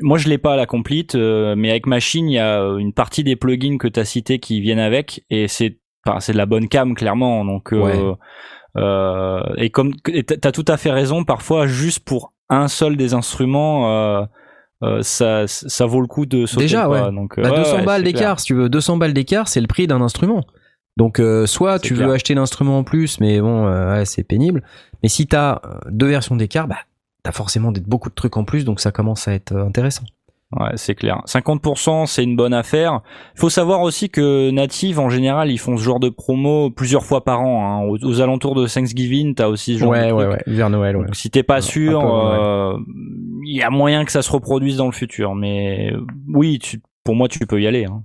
Moi, je l'ai pas à la complete, euh, mais avec Machine, il y a une partie des plugins que tu as cités qui viennent avec, et c'est, enfin, c'est de la bonne cam clairement. Donc, euh, Ouais. euh, et comme t'as tout à fait raison, parfois juste pour un seul des instruments, euh, euh, ça, ça vaut le coup de sauter Déjà, pas. ouais. Donc, euh, Bah, ouais, 200 ouais, balles d'écart, si tu veux, 200 balles d'écart, c'est le prix d'un instrument. Donc, euh, soit tu clair. veux acheter l'instrument en plus, mais bon, euh, ouais, c'est pénible. Mais si t'as deux versions d'écart, bah, t'as forcément beaucoup de trucs en plus, donc ça commence à être intéressant. Ouais, c'est clair. 50%, c'est une bonne affaire. Il faut savoir aussi que Native, en général, ils font ce genre de promo plusieurs fois par an. hein. Aux, aux alentours de Thanksgiving, t'as aussi ce genre de truc. vers Noël, ouais. Donc, si t'es pas Ouais, sûr, ouais. euh, il y a moyen que ça se reproduise dans le futur. Mais euh, oui, tu- pour moi, tu peux y aller. hein.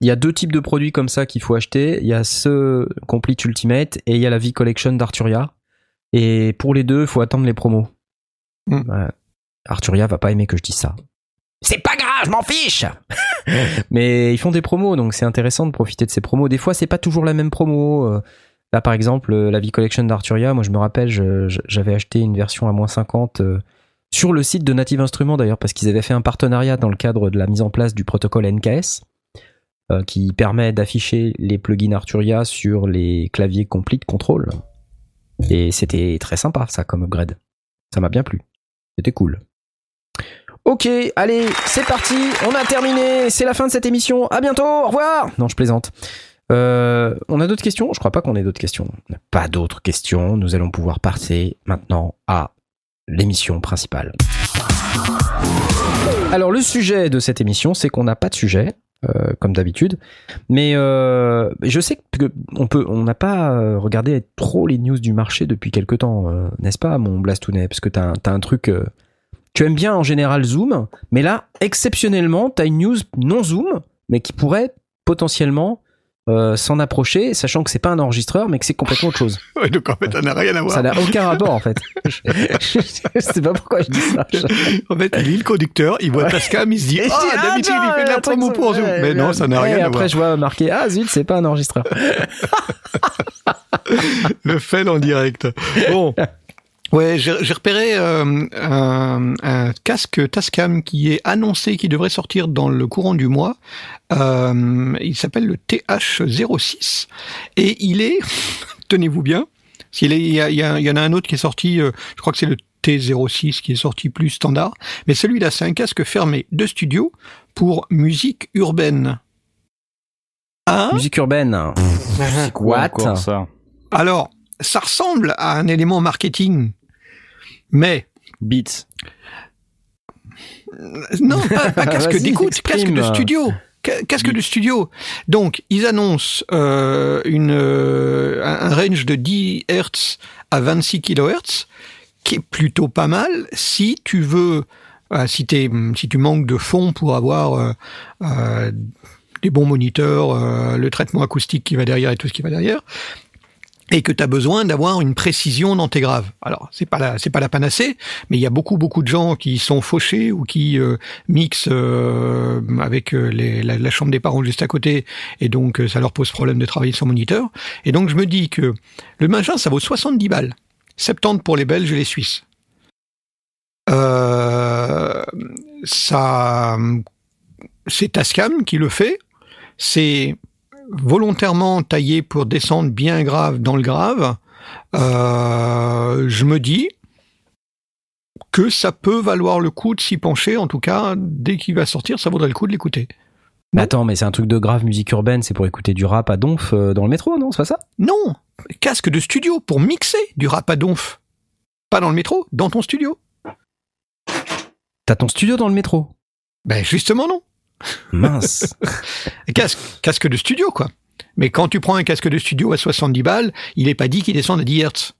Il y a deux types de produits comme ça qu'il faut acheter. Il y a ce Complete Ultimate et il y a la V Collection d'Arturia. Et pour les deux, il faut attendre les promos. Hmm. Ouais. Arturia va pas aimer que je dise ça. C'est pas grave, je m'en fiche Mais ils font des promos, donc c'est intéressant de profiter de ces promos. Des fois, c'est pas toujours la même promo. Euh, Là, par exemple, euh, la V Collection d'Arturia, moi je me rappelle, j'avais acheté une version à moins 50 euh, sur le site de Native Instruments d'ailleurs, parce qu'ils avaient fait un partenariat dans le cadre de la mise en place du protocole NKS qui permet d'afficher les plugins Arturia sur les claviers Complete Control. Et c'était très sympa ça comme upgrade. Ça m'a bien plu. C'était cool. Ok, allez, c'est parti, on a terminé, c'est la fin de cette émission. À bientôt, au revoir. Non, je plaisante. Euh, on a d'autres questions? Je crois pas qu'on ait d'autres questions. Pas d'autres questions. Nous allons pouvoir passer maintenant à l'émission principale. Alors le sujet de cette émission, c'est qu'on n'a pas de sujet, euh, comme d'habitude, mais euh, je sais que on n'a pas regardé trop les news du marché depuis quelque temps, n'est-ce pas, mon Blastounet Parce que t'as t'as un truc, tu aimes bien en général Zoom, mais là, exceptionnellement, t'as une news non Zoom, mais qui pourrait potentiellement euh, s'en approcher, sachant que c'est pas un enregistreur, mais que c'est complètement autre chose. Donc en fait, ça n'a rien à voir. Ça n'a aucun rapport en fait. je, sais pas pourquoi je dis ça. En fait, lui, le conducteur, il voit Tascam, il se dit, Et je ah, ah, d'habitude, il fait de la promo pour Zoom. Mais non, ça n'a rien et à après, voir. je vois marqué Ah zut, c'est pas un enregistreur. Le fait en direct. Bon. Ouais, j'ai j'ai repéré euh, un, un casque Tascam qui est annoncé, qui devrait sortir dans le courant du mois. Euh, il s'appelle le TH06 et il est, tenez-vous bien, est, il y, a- il y a- il y en a un autre qui est sorti, euh, je crois que c'est le T06 qui est sorti plus standard, mais celui-là c'est un casque fermé de studio pour musique urbaine. Hein? Musique urbaine. C'est quoi What? encore ça? Alors, ça ressemble à un élément marketing, mais Beats. non, pas, pas casque d'écoute, casque de studio. Ca- Casque de studio. Donc, ils annoncent euh, une, euh, un range de 10 Hz à 26 kHz, qui est plutôt pas mal si tu veux, euh, si, si tu manques de fond pour avoir des bons moniteurs, le traitement acoustique qui va derrière et tout ce qui va derrière, et que tu as besoin d'avoir une précision dans tes graves. Alors, c'est pas la c'est pas la panacée, mais il y a beaucoup beaucoup de gens qui sont fauchés ou qui euh, mixent euh, avec euh, la, chambre des parents juste à côté et donc euh, ça leur pose problème de travailler sur moniteur. Et donc je me dis que le machin ça vaut 70 balles. 70 pour les Belges et les Suisses. Euh, ça c'est Tascam qui le fait. C'est volontairement taillé pour descendre bien grave dans le grave. Euh, je me dis que ça peut valoir le coup de s'y pencher. En tout cas, dès qu'il va sortir, ça vaudrait le coup de l'écouter. Mais attends, mais c'est un truc de grave musique urbaine, c'est pour écouter du rap à donf euh, dans le métro, non? C'est pas ça? Non, casque de studio pour mixer du rap à donf. Pas dans le métro, dans ton studio. T'as ton studio dans le métro? Ben justement non. Mince. Casque, casque de studio quoi. Mais quand tu prends un casque de studio à 70 balles, il n'est pas dit qu'il descende à 10 Hz.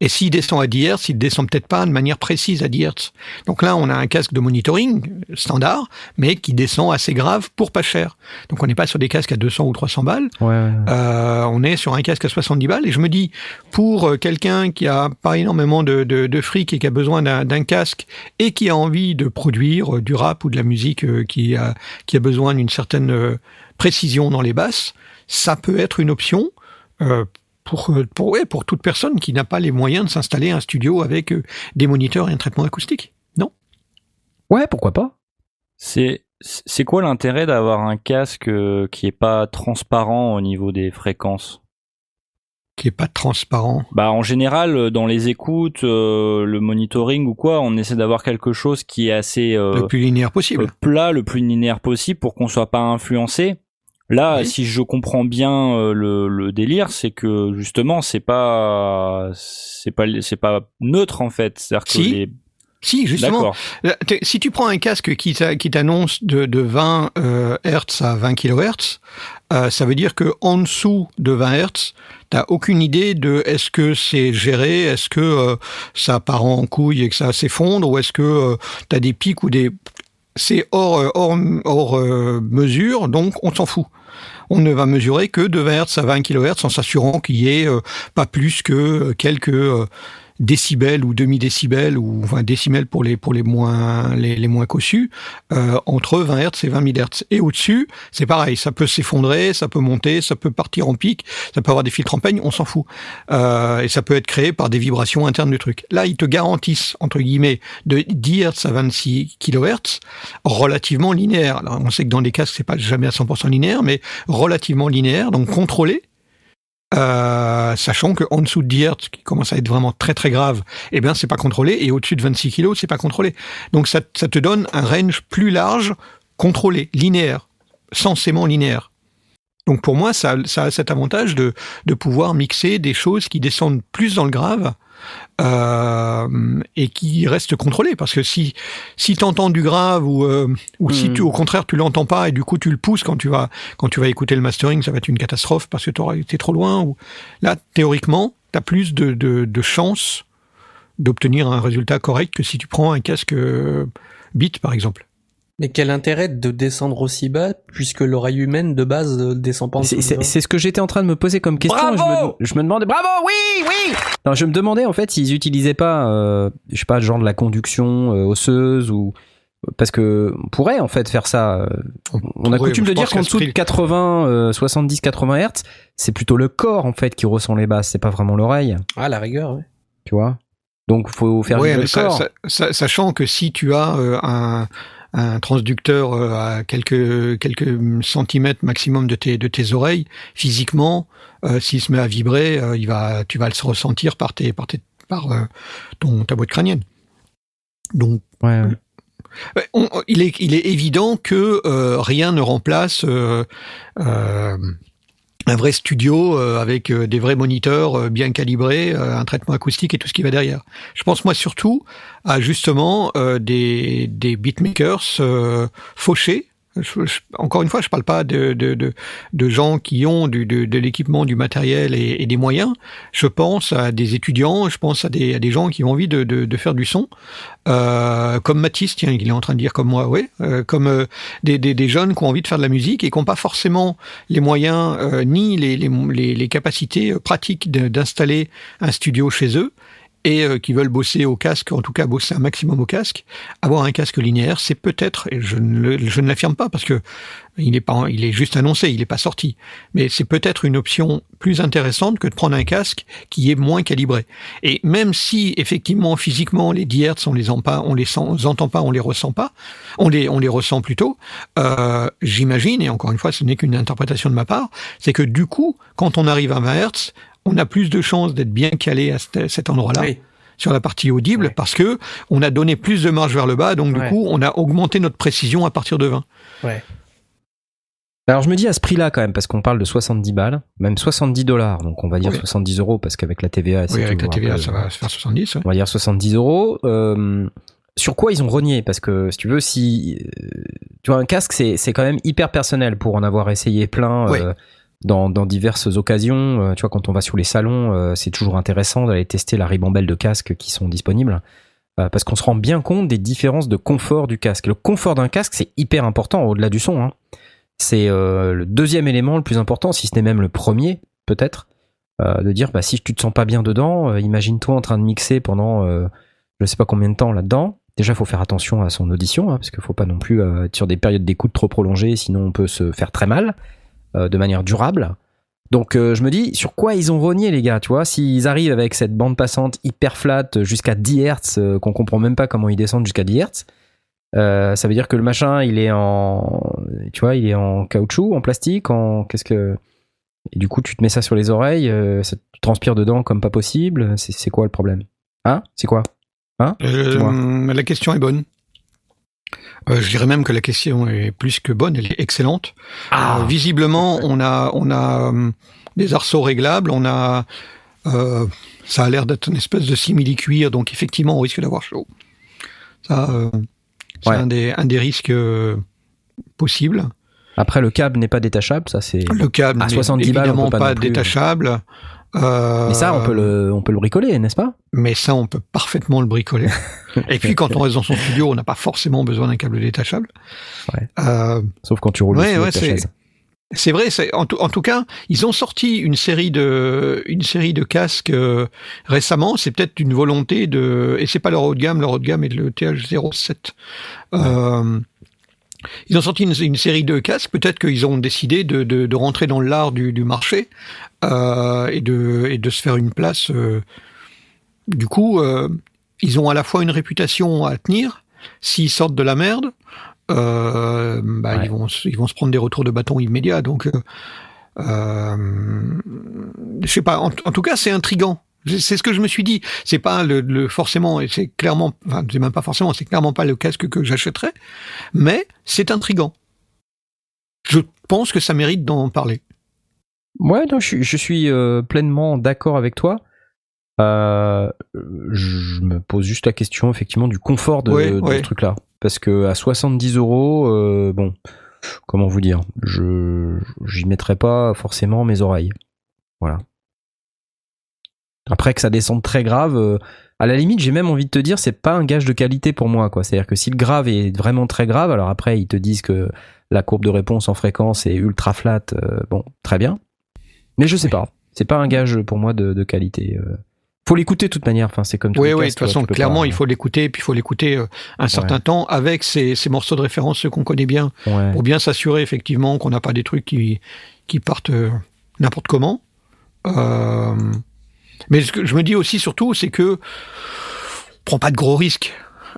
Et s'il descend à 10 Hz, il descend peut-être pas de manière précise à 10 Hz. Donc là, on a un casque de monitoring euh, standard, mais qui descend assez grave pour pas cher. Donc on n'est pas sur des casques à 200 ou 300 balles, Ouais, ouais, ouais. euh, on est sur un casque à 70 balles. Et je me dis, pour euh, quelqu'un qui a pas énormément de, de, de fric et qui a besoin d'un casque et qui a envie de produire euh, du rap ou de la musique euh, qui, a, qui a besoin d'une certaine précision dans les basses, ça peut être une option. euh, pour, euh, pour, ouais, pour toute personne qui n'a pas les moyens de s'installer un studio avec euh, des moniteurs et un traitement acoustique. Non? Ouais, pourquoi pas C'est c'est quoi l'intérêt d'avoir un casque euh, qui est pas transparent au niveau des fréquences? Qui est pas transparent. Bah en général, dans les écoutes, euh, le monitoring ou quoi, on essaie d'avoir quelque chose qui est assez euh, le plus linéaire possible. plat, le plus linéaire possible pour qu'on soit pas influencé. Là, Oui. si je comprends bien euh, le, le délire, c'est que justement, c'est pas, c'est pas, c'est pas neutre en fait. C'est-à-dire que Si, les, Si, justement, t'es- Si tu prends un casque qui t'a- qui t'annonce de, de 20 euh, Hertz à 20 kHz, euh, ça veut dire que en dessous de 20 Hertz, t'as aucune idée de est-ce que c'est géré, est-ce que euh, ça part en couille et que ça s'effondre, ou est-ce que euh, t'as des pics ou des c'est hors euh, hors hors euh, mesure, donc on s'en fout. On ne va mesurer que de 20 Hz à 20 kHz en s'assurant qu'il y ait euh, pas plus que euh, quelques euh, décibels ou demi-décibels ou enfin décimètres pour les pour les moins les, les moins cossus euh, entre 20 Hz et 20 000 Hz. Et au-dessus, c'est pareil, ça peut s'effondrer, ça peut monter, ça peut partir en pic, ça peut avoir des filtres en peigne, on s'en fout. Euh, et ça peut être créé par des vibrations internes du truc. Là, ils te garantissent entre guillemets de 10 Hz à 26 kHz relativement linéaire. Alors, on sait que dans les casques, c'est pas jamais à 100% linéaire, mais relativement linéaire, donc contrôlé. Euh, sachant que en dessous de 10 Hz, qui commence à être vraiment très très grave, eh bien c'est pas contrôlé, et au-dessus de 26 kg, c'est pas contrôlé. Donc ça, ça te donne un range plus large, contrôlé, linéaire, censément linéaire. Donc pour moi, ça, ça a cet avantage de, de pouvoir mixer des choses qui descendent plus dans le grave euh, et qui restent contrôlées. Parce que si, si tu entends du grave ou, euh, ou si Mhm. tu, au contraire tu l'entends pas et du coup tu le pousses quand tu vas, quand tu vas écouter le mastering, ça va être une catastrophe parce que tu été trop loin. Ou... Là, théoriquement, tu as plus de, de, de chances d'obtenir un résultat correct que si tu prends un casque euh, Beat par exemple. Mais quel intérêt de descendre aussi bas puisque l'oreille humaine de base euh, descend pas en C'est- dessous de C'est 20. c'est ce que j'étais en train de me poser comme question. Bravo je, me, je me demandais, bravo, oui, oui. Non, je me demandais en fait s'ils utilisaient pas, euh, je sais pas, genre de la conduction euh, osseuse ou parce que on pourrait en fait faire ça. On a pourrait, coutume de dire qu'en dessous de prix- 80, euh, 70, 80 Hertz, c'est plutôt le corps en fait qui ressent les basses, c'est pas vraiment l'oreille, Ah, la rigueur, ouais. tu vois? Donc faut faire Ouais, vibrer mais le ça- corps. ça- ça- sachant que si tu as euh, un, un transducteur euh, à quelques quelques centimètres maximum de tes de tes oreilles, physiquement, euh, s'il se met à vibrer, euh, il va tu vas le ressentir par tes par tes par euh, ton ta boîte crânienne. Donc Ouais, on- il, est, il est évident que euh, rien ne remplace euh, euh, un vrai studio euh, avec euh, des vrais moniteurs euh, bien calibrés, un traitement acoustique et tout ce qui va derrière. Je pense moi surtout à justement des, des beatmakers fauchés. Encore une fois, je parle pas de, de, de, gens qui ont du, de, l'équipement, du matériel et, des moyens. Je pense à des étudiants, je pense à des, à des gens qui ont envie de, de, faire du son. Euh, comme Mathis, tiens, il est en train de dire comme moi, oui, euh, comme euh, des, des, des jeunes qui ont envie de faire de la musique et qui n'ont pas forcément les moyens ni les, les, les, capacités pratiques d'installer un studio chez eux et euh, qui veulent bosser au casque, en tout cas bosser un maximum au casque, avoir un casque linéaire, c'est peut-être, et je ne, l'affirme pas parce que il est pas, il est juste annoncé, il n'est pas sorti, mais c'est peut-être une option plus intéressante que de prendre un casque qui est moins calibré. Et même si effectivement physiquement les 10 Hz on les entend pas, on les les ressent pas, on les on les ressent plutôt. Euh, J'imagine et encore une fois ce n'est qu'une interprétation de ma part, c'est que du coup quand on arrive à 20 Hz on a plus de chances d'être bien calé à cet, endroit-là Oui. sur la partie audible Ouais. parce que on a donné plus de marge vers le bas, donc du Ouais. coup on a augmenté notre précision à partir de 20. Ouais. Alors je me dis à ce prix-là quand même, parce qu'on parle de 70 balles, même 70 dollars, donc on va dire Oui. 70 euros parce qu'avec la TVA, c'est Oui, avec la TVA ça va se faire 70. ouais. on va dire 70 euros. Euh, sur quoi ils ont renié? Parce que si tu veux, si euh, tu vois un casque, c'est c'est quand même hyper personnel pour en avoir essayé plein. Ouais. euh, dans, diverses occasions, Euh, tu vois, quand on va sur les salons, euh, c'est toujours intéressant d'aller tester la ribambelle de casques qui sont disponibles, euh, parce qu'on se rend bien compte des différences de confort du casque. Le confort d'un casque, c'est hyper important au-delà du son. hein. C'est le deuxième élément le plus important, si ce n'est même le premier, peut-être, de dire, bah, si tu te sens pas bien dedans, imagine-toi en train de mixer pendant je sais pas combien de temps là-dedans. Déjà, il faut faire attention à son audition, hein, parce qu'il faut pas non plus être sur des périodes d'écoute trop prolongées, sinon on peut se faire très mal de manière durable. Donc euh, je me dis, sur quoi ils ont rogné les gars, tu vois? S'ils arrivent avec cette bande passante hyper flat euh, jusqu'à 10 Hz, euh, qu'on comprend même pas comment ils descendent jusqu'à 10 Hz, euh, ça veut dire que le machin, il est en, tu vois, il est en caoutchouc, en plastique, en qu'est-ce que Et du coup, tu te mets ça sur les oreilles, euh, ça te transpire dedans comme pas possible. C'est quoi le problème? Hein? C'est quoi? Hein? Euh, la question est bonne. Euh, je dirais même que la question est plus que bonne, elle est excellente. Ah. Euh, visiblement, on a, on a euh, des arceaux réglables, on a, ça a l'air d'être une espèce de simili-cuir, donc effectivement, on risque d'avoir chaud. Ça, c'est Ouais. un, des, un des risques possibles. Après, le câble n'est pas détachable, ça c'est. Le câble À n'est 70 balles, on évidemment peut pas pas, plus. détachable. Euh, Mais ça, on peut le, on peut le bricoler, n'est-ce pas? Mais ça, on peut parfaitement le bricoler. Et puis, quand on reste dans son studio, on n'a pas forcément besoin d'un câble détachable. Ouais. Euh, Sauf quand tu roules Ouais, ouais, ta c'est- vrai, en tout, en tout cas, ils ont sorti une série de une série de casques euh, récemment. C'est peut-être une volonté de et c'est pas leur haut de gamme. Leur haut de gamme est le TH07. Ils ont sorti une, une série de casques. Peut-être qu'ils ont décidé de, de, de rentrer dans l'art du, du marché euh, et de et de se faire une place. euh. Du coup, euh, ils ont à la fois une réputation à tenir. S'ils sortent de la merde, bah, Ouais. ils vont se- ils vont se prendre des retours de bâton immédiats. Donc, je sais pas. En, en tout cas, c'est intrigant. C'est ce que je me suis dit. C'est pas le, le forcément, et c'est clairement, enfin, c'est même pas forcément, c'est clairement pas le casque que j'achèterais, mais c'est intrigant. Je pense que ça mérite d'en parler. Ouais, non, je, suis- je suis euh, pleinement d'accord avec toi. Euh, je me pose juste la question effectivement du confort de, Ouais, de ouais. ce truc-là, parce que à 70 euros, euh, bon, comment vous dire, je j'y mettrais pas forcément mes oreilles. Voilà. Après que ça descende très grave, euh, à la limite, j'ai même envie de te dire, c'est pas un gage de qualité pour moi, quoi. C'est-à-dire que si le grave est vraiment très grave, alors après ils te disent que la courbe de réponse en fréquence est ultra flat, euh, bon, très bien. Mais je sais pas, c'est pas un gage pour moi de, de qualité. euh. Faut l'écouter de toute manière, enfin c'est comme tous Oui, oui, de toute façon, clairement, pas- il faut l'écouter, puis il faut l'écouter euh, un certain temps avec ces, ces morceaux de référence, ceux qu'on connaît bien, Ouais. pour bien s'assurer effectivement qu'on n'a pas des trucs qui, qui partent euh, n'importe comment. Euh, mais ce que je me dis aussi surtout, c'est que on prend pas de gros risques.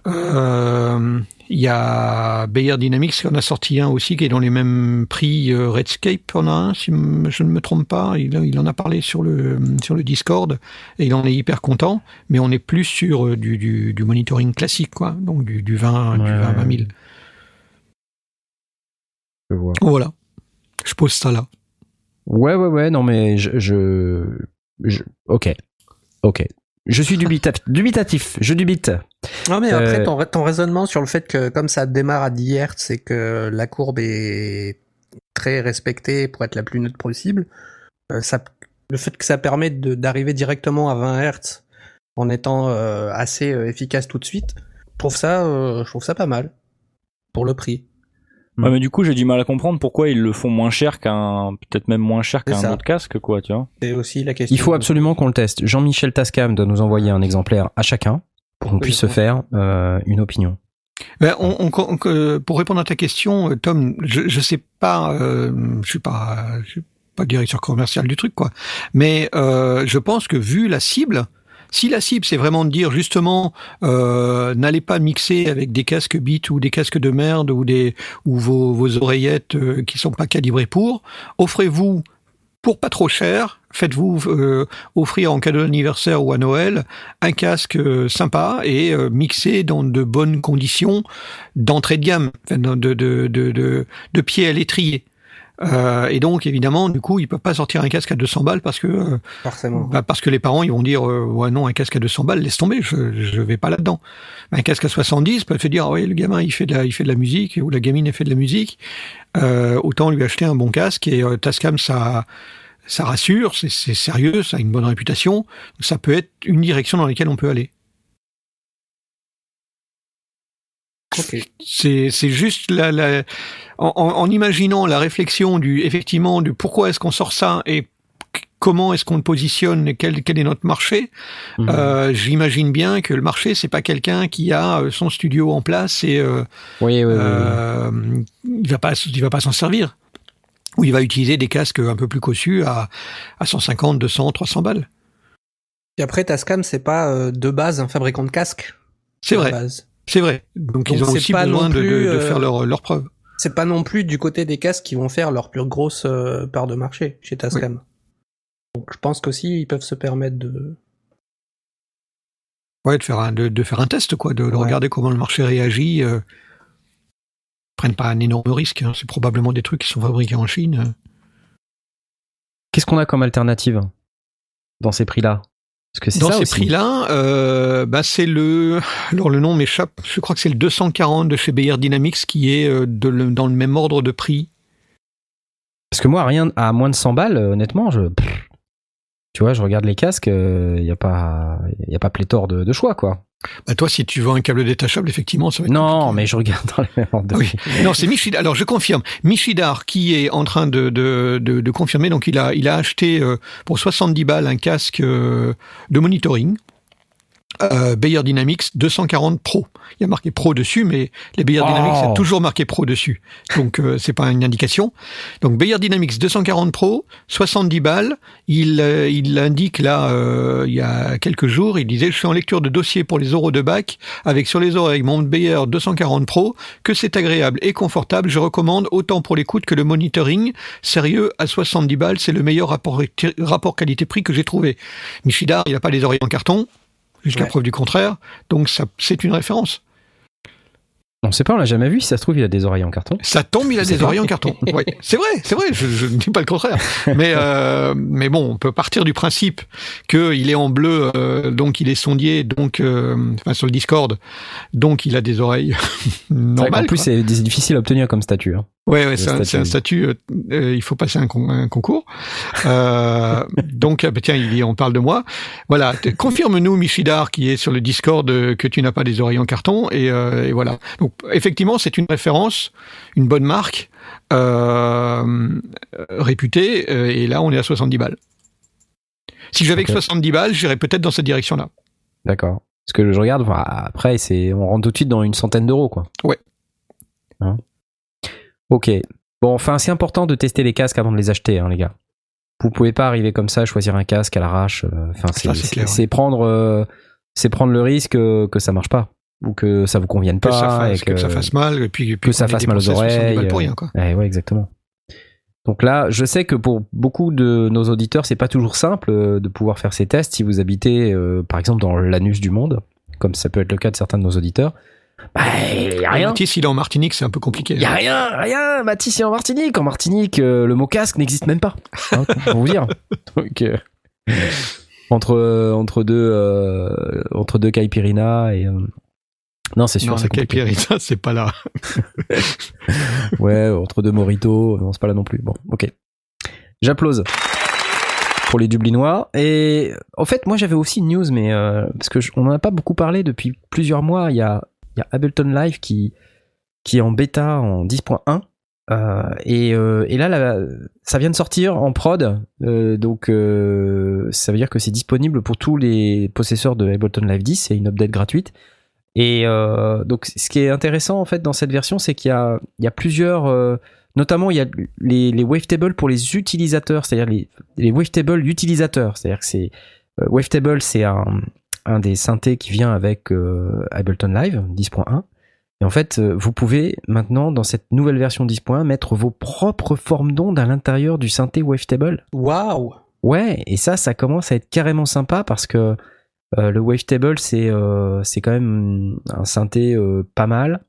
Euh, Il y a Bayer Dynamics qui en a sorti un aussi qui est dans les mêmes prix. euh, Redscape en a un, si je ne me trompe pas. Il, il en a parlé sur le sur le Discord et il en est hyper content. Mais on est plus sur euh, du, du, du monitoring classique, quoi. Donc du, du 20, du Ouais, 20, ouais. 20 000. Je vois. Voilà. Je pose ça là. Ouais, ouais, ouais, non, mais je. je, je- ok. Ok. Je suis dubitatif, dubitatif je dubite. Non mais après Euh, ton, ton raisonnement sur le fait que comme ça démarre à 10 Hz et que la courbe est très respectée pour être la plus neutre possible, euh, ça, le fait que ça permet d'arriver directement à 20 Hz en étant euh, assez efficace tout de suite, je trouve ça, je trouve ça pas mal pour le prix. Ouais, mais du coup, j'ai du mal à comprendre pourquoi ils le font moins cher qu'un, peut-être même moins cher qu'un autre casque, quoi, tu vois. C'est aussi la question. Il faut absolument qu'on le teste. Jean-Michel Tascam doit nous envoyer un exemplaire à chacun pour qu'on Oui, puisse se faire euh, une opinion. Ben, on, on- on- pour répondre à ta question, euh, Tom, je, je sais pas, euh, je suis pas, je suis pas directeur commercial du truc, quoi. Mais euh, je pense que vu la cible, si la cible c'est vraiment de dire justement, euh, n'allez pas mixer avec des casques Beats ou des casques de merde ou des ou vos, vos oreillettes euh, qui sont pas calibrées pour, offrez-vous pour pas trop cher, faites-vous euh, offrir en cadeau d'anniversaire ou à Noël un casque euh, sympa et euh, mixé dans de bonnes conditions d'entrée de gamme, de, de, de pied à l'étrier. Euh, et donc évidemment, du coup, ils peuvent pas sortir un casque à 200 balles parce que euh, bah, parce que les parents ils vont dire euh, ouais non un casque à 200 balles laisse tomber je je vais pas là-dedans. Un casque à 70 peut se dire ah oui le gamin il fait de la il fait de la musique ou la gamine elle fait de la musique. Euh, autant lui acheter un bon casque et euh, Tascam ça ça rassure c'est sérieux ça a une bonne réputation. Ça peut être une direction dans laquelle on peut aller C'est c'est juste la, la en, en- imaginant la réflexion du effectivement du pourquoi est-ce qu'on sort ça et comment est-ce qu'on le positionne et quel, quel est notre marché Mhm. euh, j'imagine bien que le marché c'est pas quelqu'un qui a euh, son studio en place et euh, Oui, oui, oui, oui. euh, il va pas il va pas s'en servir ou il va utiliser des casques un peu plus cossus à à 150 200 300 balles Et après Tascam c'est pas euh, de base un fabricant de casques? c'est vrai base. C'est vrai donc, Donc ils ont aussi pas besoin de, de euh, faire leur leur preuve C'est pas non plus du côté des casques qui vont faire leur plus grosse euh, part de marché chez Tascam. Donc je pense qu'aussi ils peuvent se permettre de. Ouais, de faire un, de, de faire un test, quoi, de, de Ouais. regarder comment le marché réagit. Euh, ils prennent pas un énorme risque. hein. C'est probablement des trucs qui sont fabriqués en Chine. Qu'est-ce qu'on a comme alternative dans ces prix-là? Parce que Dans ça ces prix-là, euh, bah c'est le. Alors le nom m'échappe. Je crois que c'est le 240 de chez Bayer Dynamics qui est euh, de le- dans le même ordre de prix. Parce que moi, rien à moins de 100 balles, euh, honnêtement, je. tu vois, je regarde les casques, il n'y a pas, y a pas pléthore de, de choix, quoi. Bah toi, si tu veux un câble détachable, effectivement, ça va être Non, compliqué. mais je regarde dans les mêmes oui. Non, c'est Michidar. Alors, je confirme. Michidar qui est en train de, de, de, de confirmer. Donc, il a, il a acheté euh, pour 70 balles un casque euh, de monitoring. Euh, Bayer Dynamics 240 Pro. Il y a marqué Pro dessus, mais les Bayer. Dynamics, a toujours marqué Pro dessus. Donc, euh, c'est pas une indication. Donc, Bayer Dynamics 240 Pro, 70 balles. Il, euh, il l'indique là, euh, il y a quelques jours, il disait, je suis en lecture de dossier pour les euros de bac, avec sur les oreilles mon Bayer 240 Pro, que c'est agréable et confortable. Je recommande autant pour l'écoute que le monitoring. Sérieux, à 70 balles, c'est le meilleur rapport, rapport qualité-prix que j'ai trouvé. Michidar, il n'a pas les oreilles en carton, jusqu'à Ouais. preuve du contraire. Donc, ça, c'est une référence. On sait pas, on l'a jamais vu. Si ça se trouve, il a des oreilles en carton. Ça tombe, il a des pas. oreilles en carton. Oui, c'est vrai, c'est vrai. Je, je ne dis pas le contraire. Mais euh, mais bon, on peut partir du principe que il est en bleu, euh, donc il est sondier, donc euh, enfin sur le Discord, donc il a des oreilles normales. plus, quoi. c'est c'est difficile à obtenir comme statut. hein. Ouais, ouais, c'est un, un statut. euh, euh, il faut passer un, con- un concours. Euh, donc, ah, bah, tiens, il on parle de moi. Voilà. Confirme-nous, Michidar, qui est sur le Discord, euh, que tu n'as pas des oreilles en carton. Et, euh, et voilà. Donc, effectivement, c'est une référence, une bonne marque, euh, réputée. euh, et là, on est à 70 balles. Si j'avais Ok. que 70 balles, j'irais peut-être dans cette direction-là. D'accord. Parce que je regarde, enfin, après, c'est, on rentre tout de suite dans une centaine d'euros, quoi. Ouais. Hein ok. Bon, enfin, c'est important de tester les casques avant de les acheter, hein, les gars. Vous pouvez pas arriver comme ça, choisir un casque à l'arrache. euh, Enfin, c'est, c'est c'est- prendre, euh, c'est prendre le risque euh, que ça marche pas ou que ça vous convienne Que, pas ça, fasse, et que ça fasse mal. Et puis, et puis que ça fasse mal aux dépensé 70 balles oreilles, pour rien, quoi. Ouais, ouais, exactement. Donc là, je sais que pour beaucoup de nos auditeurs, c'est pas toujours simple de pouvoir faire ces tests si vous habitez, euh, par exemple, dans l'anus du monde, comme ça peut être le cas de certains de nos auditeurs. Bah, y a rien. Mathis, il est en Martinique, c'est un peu compliqué. Y a rien, rien. Mathis est en Martinique. En Martinique, euh, le mot casque n'existe même pas. Hein, pour vous dire. Donc, euh, entre euh, entre deux euh, entre deux caipirinha et non, c'est sûr, Non, c'est compliqué. Caipirita, c'est pas là. Ouais, entre deux moritos, non, c'est pas là non plus. Bon, ok. J'applause pour les Dublinois. Et en fait, moi, j'avais aussi une news, mais euh, parce que je- on en a pas beaucoup parlé depuis plusieurs mois. Il y a, il y a Ableton Live qui qui est en bêta en 10.1. Euh, et, euh, et là, ça vient de sortir en prod, euh, donc ça veut dire que c'est disponible pour tous les possesseurs de Ableton Live 10. C'est une update gratuite. Et donc, ce qui est intéressant en fait dans cette version, c'est qu'il y y a plusieurs, notamment il y a les, les wavetables pour les utilisateurs, c'est-à-dire les, les wavetables utilisateurs, c'est-à-dire que c'est wavetable, c'est un, un des synthés qui vient avec euh, Ableton Live 10.1. Et en fait, euh, vous pouvez maintenant dans cette nouvelle version 10.1 mettre vos propres formes d'ondes à l'intérieur du synthé wavetable. Waouh Ouais, et ça, ça commence à être carrément sympa parce que euh, le wavetable, c'est euh, quand même un synthé euh, pas mal,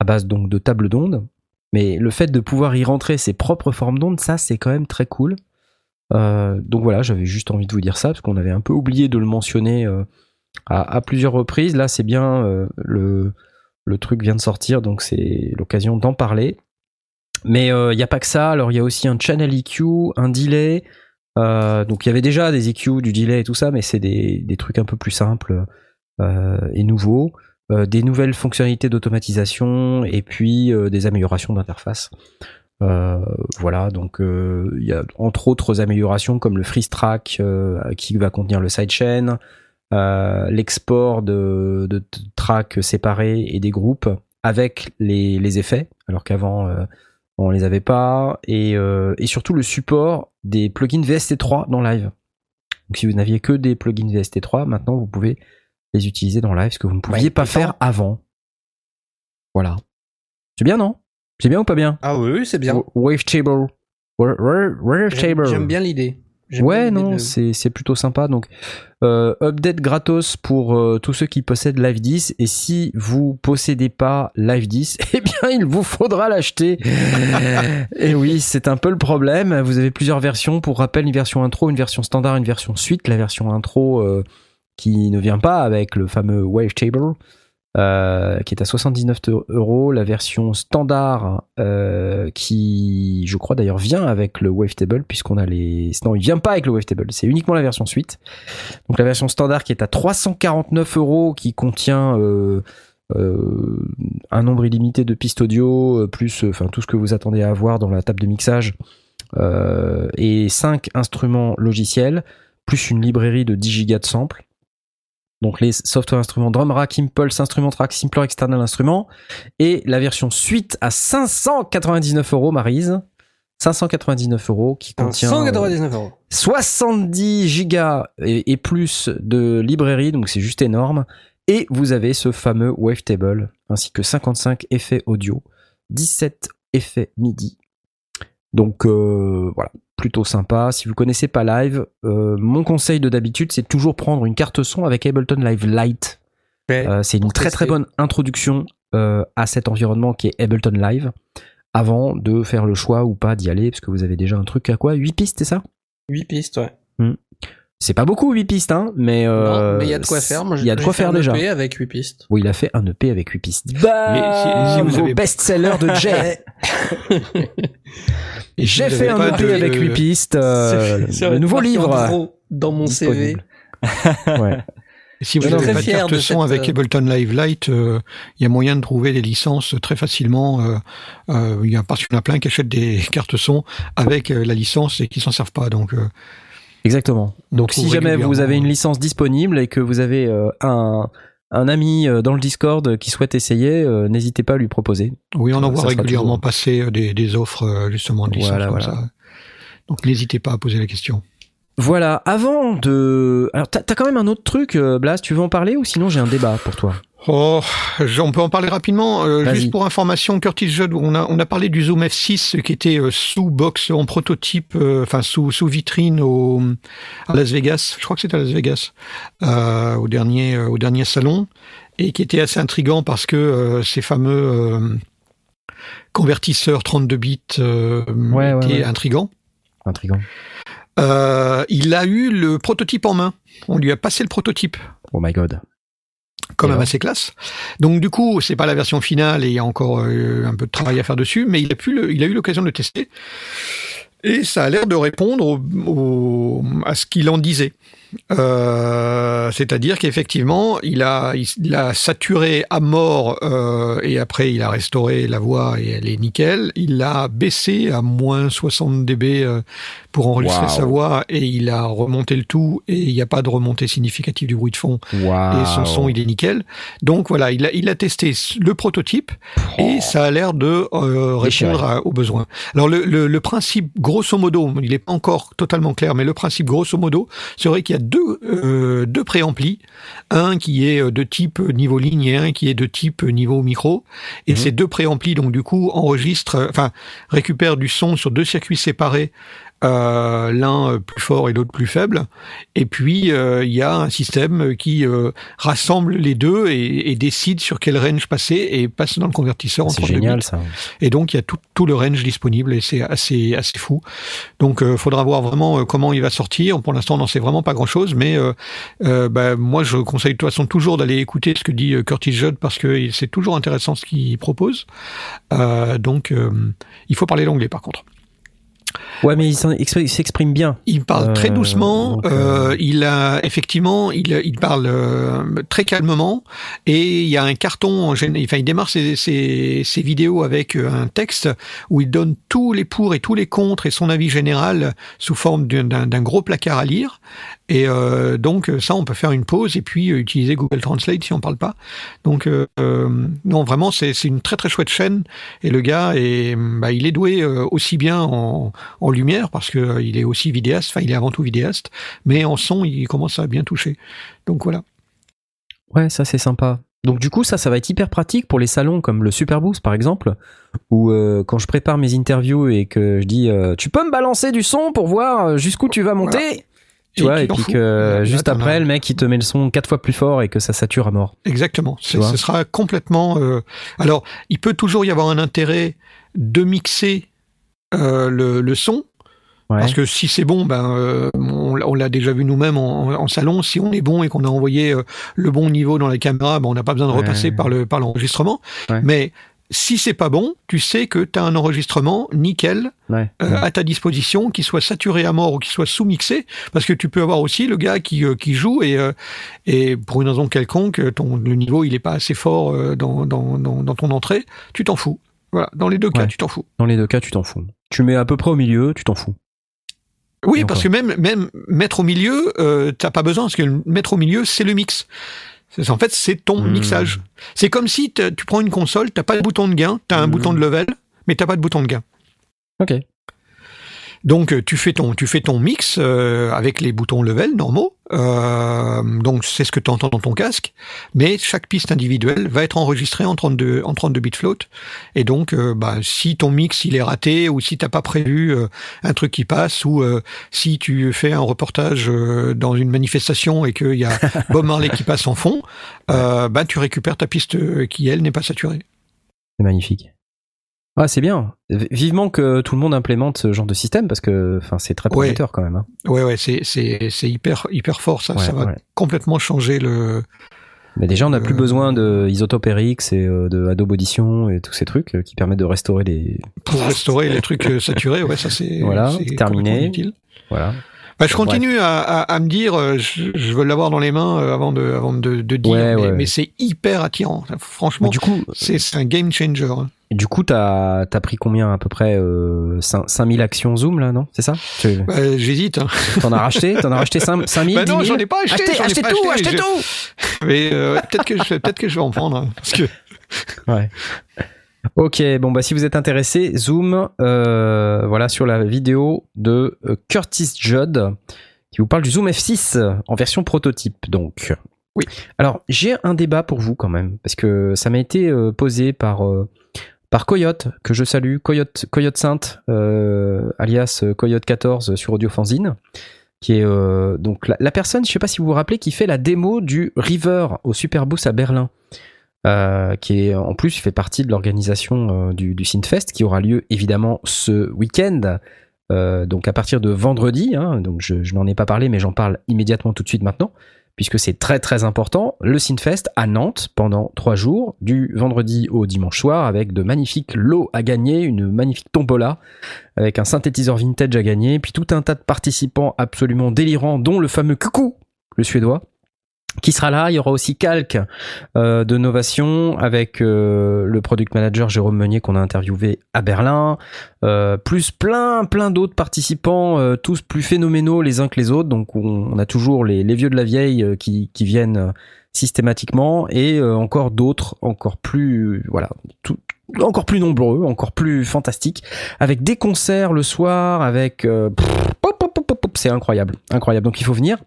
à base donc de table d'ondes. Mais le fait de pouvoir y rentrer ses propres formes d'ondes, ça, c'est quand même très cool. Donc voilà, j'avais juste envie de vous dire ça parce qu'on avait un peu oublié de le mentionner à, plusieurs reprises. Là, c'est bien, euh, le, truc vient de sortir, donc c'est l'occasion d'en parler. Mais il n'y a pas que ça. Alors, il y a aussi un channel EQ, un delay. Euh, donc il y avait déjà des EQ, du delay et tout ça, mais c'est des, trucs un peu plus simples euh, et nouveaux. Euh, des nouvelles fonctionnalités d'automatisation et puis euh, des améliorations d'interface. Euh, voilà, donc euh, il y a entre autres améliorations comme le freeze track euh, qui va contenir le sidechain, euh, l'export de, de tracks séparés et des groupes avec les, les effets, alors qu'avant euh, on les avait pas, et, euh, et surtout le support des plugins VST3 dans Live. Donc si vous n'aviez que des plugins VST3, maintenant vous pouvez les utiliser dans Live, ce que vous ne pouviez Ouais, pas faire avant. Voilà. C'est bien, non? C'est bien ou pas bien? Ah oui, oui, c'est bien. Wavetable. Wavetable. j'aime bien l'idée. Ouais, non, de- c'est plutôt sympa. Donc, euh, update gratos pour euh, tous ceux qui possèdent Live 10. Et si vous possédez pas Live 10, eh bien, il vous faudra l'acheter. et oui, c'est un peu le problème. Vous avez plusieurs versions. Pour rappel, une version intro, une version standard, une version suite. La version intro euh, qui ne vient pas avec le fameux Wavetable. Euh, qui est à 79 euros, la version standard euh, qui, je crois d'ailleurs, vient avec le Wavetable puisqu'on a les. Non, il vient pas avec le Wavetable, c'est uniquement la version suite. Donc la version standard qui est à 349 euros, qui contient euh, un nombre illimité de pistes audio, plus enfin tout ce que vous attendez à avoir dans la table de mixage, et 5 instruments logiciels, plus une librairie de 10 gigas de samples. Donc les software instruments Drum Rack, Impulse, Instrument Track, Simpler External Instrument, et la version suite à 599 euros, Marise. 599 euros qui contient euh, 199 euros. 70 gigas et, et plus de librairie, donc c'est juste énorme. Et vous avez ce fameux Wavetable, ainsi que 55 effets audio, 17 effets MIDI. Donc euh, voilà, plutôt sympa. Si vous connaissez pas Live, euh, mon conseil de d'habitude, c'est de toujours prendre une carte son avec Ableton Live Lite. Ouais. Euh, c'est une très très bonne introduction à cet environnement qui est Ableton Live, avant de faire le choix ou pas d'y aller, parce que vous avez déjà un truc à quoi? 8 pistes, c'est ça? 8 pistes, ouais. C'est pas beaucoup 8 pistes, hein, mais euh, mais il y a de quoi faire. Moi, il y a de j'ai quoi fait faire un déjà. EP avec 8 pistes. Oui, il a fait un EP avec 8 pistes. Mais si- si vous Bravo, avez- best-seller de Jay. J'ai fait un EP de- avec 8 pistes. euh, le nouveau livre. dans mon CV. Ouais. Si vous n'avez pas de carte de son cette, avec euh, Ableton Live Lite, euh, il y a moyen de trouver des licences très facilement. euh, euh, Il y a parce qu'il y en a plein qui achètent des cartes son avec euh, la licence et qui s'en servent pas. Donc, euh, Exactement. on Donc si jamais vous avez une euh, licence disponible et que vous avez euh, un, un ami euh, dans le Discord qui souhaite essayer, euh, n'hésitez pas à lui proposer. Oui, on en voit régulièrement toujours- passer des, des offres justement de licences Voilà, comme voilà. ça. Donc n'hésitez pas à poser la question. Voilà, avant de... Alors t'as quand même un autre truc, Blas, tu veux en parler ou sinon j'ai un débat pour toi? Oh, on peut en parler rapidement. euh, juste pour information, Curtis Judd, on a, on a parlé du Zoom F6 qui était euh, sous box en prototype, euh, enfin sous, sous vitrine au, à Las Vegas. Je crois que c'était à Las Vegas, euh, au dernier, euh, au dernier salon, et qui était assez intrigant parce que euh, ces fameux euh, convertisseurs 32 bits euh, Ouais, ouais, étaient ouais. intrigants. Intrigant. Euh, il a eu le prototype en main. On lui a passé le prototype Oh my god. Quand Et même alors assez classe. Donc du coup, c'est pas la version finale et il y a encore euh, un peu de travail à faire dessus, mais il a pu, le- il a eu l'occasion de le tester et ça a l'air de répondre au- au- à ce qu'il en disait. Euh, C'est-à-dire qu'effectivement, il a, il a saturé à mort euh, et après il a restauré la voix et elle est nickel. Il l'a baissé à moins 60 dB euh, pour enregistrer sa voix et il a remonté le tout et il n'y a pas de remontée significative du bruit de fond Waouh. et son son il est nickel. Donc voilà, il a, il a testé le prototype et ça a l'air de euh, répondre à- aux besoins. Alors le, le, le principe grosso modo, il n'est pas encore totalement clair, mais le principe grosso modo serait qu'il y a deux, euh, deux préamplis, un qui est de type niveau ligne et un qui est de type niveau micro. Et Mhm. ces deux préamplis donc du coup enregistrent, euh, enfin récupèrent du son sur deux circuits séparés euh, l'un euh, plus fort et l'autre plus faible. Et puis euh, il y a un système qui euh, rassemble les deux et, et décide sur quel range passer et passe dans le convertisseur en C'est 32 génial ça. Et donc il y a tout, tout le range disponible et c'est assez assez fou. Donc euh, faudra voir vraiment comment il va sortir. Pour l'instant on n'en sait vraiment pas grand chose, mais bah, moi je conseille de toute façon toujours d'aller écouter ce que dit Curtis Judd parce que c'est toujours intéressant ce qu'il propose. Donc il faut parler l'anglais par contre. Ouais, mais il s'exprime bien. Il parle Euh, très doucement. donc, euh, euh, il a effectivement, il, il parle euh, très calmement et il y a un carton. En enfin, il démarre ses, ses, ses vidéos avec euh, un texte où il donne tous les pour et tous les contre et son avis général sous forme d'un- gros placard à lire. Et euh, donc ça, on peut faire une pause et puis euh, utiliser Google Translate si on parle pas. Donc euh, euh, non, vraiment, c'est une très très chouette chaîne et le gars est, bah, il est doué euh, aussi bien en, en lumière parce que euh, il est aussi vidéaste. Enfin, il est avant tout vidéaste, mais en son, il commence à bien toucher. Donc voilà. Ouais, ça c'est sympa. Donc du coup, ça, ça va être hyper pratique pour les salons comme le Superboost par exemple, où euh, quand je prépare mes interviews et que je dis euh, tu peux me balancer du son pour voir jusqu'où tu vas monter, tu Et vois, et puis que juste après le mec il te met le son quatre fois plus fort et que ça sature à mort. Exactement. Ce sera complètement. euh, Alors, il peut toujours y avoir un intérêt de mixer le, le son. Ouais. Parce que si c'est bon, ben euh, on, l'a- on l'a déjà vu nous-mêmes en, en salon. Si on est bon et qu'on a envoyé euh, le bon niveau dans la caméra, ben on n'a pas besoin de Ouais. repasser par le par l'enregistrement. Ouais. Mais si c'est pas bon, tu sais que tu as un enregistrement nickel euh, à ta disposition, qui soit saturé à mort ou qui soit sous-mixé, parce que tu peux avoir aussi le gars qui, euh, qui joue et, euh, et pour une raison quelconque, ton, le niveau il est pas assez fort euh, dans, dans, dans, dans ton entrée, tu t'en fous. Voilà, dans les deux cas, tu t'en fous. Dans les deux cas, tu t'en fous. Tu mets à peu près au milieu, tu t'en fous. Oui, Et parce que même, même mettre au milieu, euh, t'as pas besoin, parce que mettre au milieu, c'est le mix. C'est- En fait, c'est ton Hmm. mixage. C'est comme si tu prends une console, t'as pas de bouton de gain, t'as un Hmm. bouton de level, mais t'as pas de bouton de gain. Ok. Donc euh, tu fais ton tu fais ton mix euh, avec les boutons level normaux. Euh, donc c'est ce que tu entends dans ton casque, mais chaque piste individuelle va être enregistrée en 32 en 32 bits float. Et donc euh, bah, si ton mix il est raté ou si t'as pas prévu euh, un truc qui passe ou euh, si tu fais un reportage euh, dans une manifestation et qu'il y a Bob Marley qui passe en fond, euh, bah tu récupères ta piste qui elle n'est pas saturée. C'est magnifique. Ah, c'est bien. Vivement que tout le monde implémente ce genre de système parce que, enfin, c'est très Ouais. prometteur quand même. hein. Ouais ouais c'est c'est c'est hyper hyper fort ça. Ouais, ça va ouais. complètement changer le Mais déjà, on n'a plus besoin de Isotope RX et euh, de Adobe Audition et tous ces trucs euh, qui permettent de restaurer les. pour restaurer les trucs euh, saturés, ouais, ça c'est Voilà, c'est terminé. Voilà. Bah, je continue à, à, à me dire, euh, je, je veux l'avoir dans les mains euh, avant de, avant de, de dire, Ouais, mais, ouais. mais c'est hyper attirant. Franchement, Mais du coup, c'est un game changer. hein. du coup, t'as as pris combien à peu près euh, 5 5000 actions Zoom là, non? C'est ça? Bah, J'hésite. hein. en as racheté? T'en as racheté 5 5000 Bah non, 10 000? j'en ai pas acheté. Achetez, achetez pas tout, acheté, achetez je- tout Mais euh, peut-être que je, peut-être que je vais en prendre, hein, parce que Ouais. Ok, bon bah si vous êtes intéressé, zoom, euh, voilà sur la vidéo de euh, Curtis Judd qui vous parle du Zoom F6 en version prototype. Donc, Oui. Alors j'ai un débat pour vous quand même parce que ça m'a été euh, posé par euh, par Coyote que je salue, Coyote Coyote Sainte, alias Coyote 14 sur Audio Fanzine qui est donc la, la personne, je sais pas si vous vous rappelez, qui fait la démo du River au Superboost à Berlin euh, qui est en plus fait partie de l'organisation euh, du, du Synfest qui aura lieu évidemment ce week-end. euh, donc à partir de vendredi, hein, donc je, je n'en ai pas parlé, mais j'en parle immédiatement tout de suite maintenant, puisque c'est très très important. Le Synfest à Nantes pendant trois jours, du vendredi au dimanche soir, avec de magnifiques lots à gagner, une magnifique tombola, avec un synthétiseur vintage à gagner, puis tout un tas de participants absolument délirants, dont le fameux Coucou, le suédois, qui sera là. Il y aura aussi Calque euh, de Novation avec euh, le product manager Jérôme Meunier qu'on a interviewé à Berlin, euh, plus plein plein d'autres participants, euh, tous plus phénoménaux les uns que les autres. Donc on, a toujours les, les vieux de la vieille euh, qui, qui viennent euh, systématiquement et encore d'autres encore plus voilà tout, encore plus nombreux, encore plus fantastiques, avec des concerts le soir, avec euh, pff, pop, pop, c'est incroyable, incroyable. Donc il faut venir.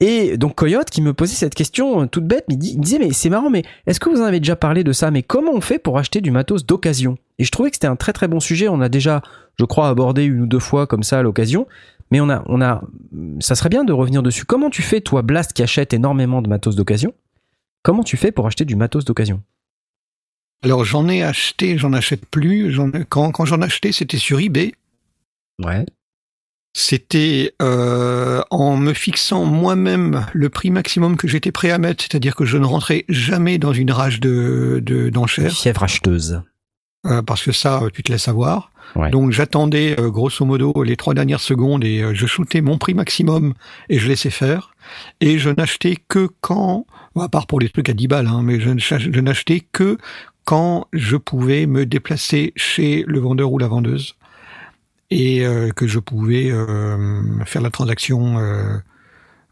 Et donc Coyote qui me posait cette question euh, toute bête, mais il disait mais c'est marrant, mais est-ce que vous en avez déjà parlé de ça? Mais comment on fait pour acheter du matos d'occasion? Et je trouvais que c'était un très très bon sujet. On a déjà, je crois, abordé une ou deux fois comme ça à l'occasion. Mais on a, on a, ça serait bien de revenir dessus. Comment tu fais, toi, Blast, qui achète énormément de matos d'occasion? Comment tu fais pour acheter du matos d'occasion? Alors j'en ai acheté, j'en achète plus. J'en ai- quand quand j'en achetais, c'était sur eBay. Ouais. C'était euh, en me fixant moi-même le prix maximum que j'étais prêt à mettre, c'est-à-dire que je ne rentrais jamais dans une rage de de- d'enchères. Fièvre acheteuse. Euh, parce que ça, euh, tu te laisses avoir. Ouais. Donc j'attendais euh, grosso modo les trois dernières secondes et je shootais mon prix maximum et je laissais faire. Et je n'achetais que quand, bon, à part pour les trucs à 10 balles, hein, mais je, ne- je n'achetais que quand je pouvais me déplacer chez le vendeur ou la vendeuse et euh, que je pouvais euh, faire la transaction euh,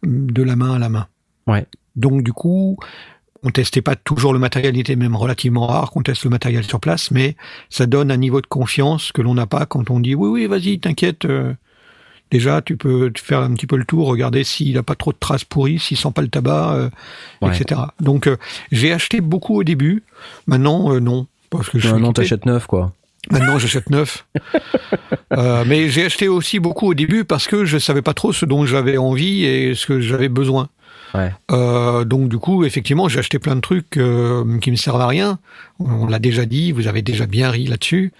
de la main à la main. Ouais. Donc du coup, on testait pas toujours le matériel, il était même relativement rare qu'on teste le matériel sur place, mais ça donne un niveau de confiance que l'on n'a pas quand on dit oui oui vas-y t'inquiète Déjà, tu peux faire un petit peu le tour, regarder s'il n'a pas trop de traces pourries, s'il sent pas le tabac, Ouais. etc. Donc, j'ai acheté beaucoup au début. Maintenant, non. Parce que je Maintenant, équipé. t'achètes neuf, quoi. Maintenant, j'achète neuf. Euh, mais j'ai acheté aussi beaucoup au début parce que je savais pas trop ce dont j'avais envie et ce que j'avais besoin. Ouais. Euh, donc du coup, effectivement, j'ai acheté plein de trucs euh, qui me servent à rien. On l'a déjà dit, vous avez déjà bien ri là-dessus.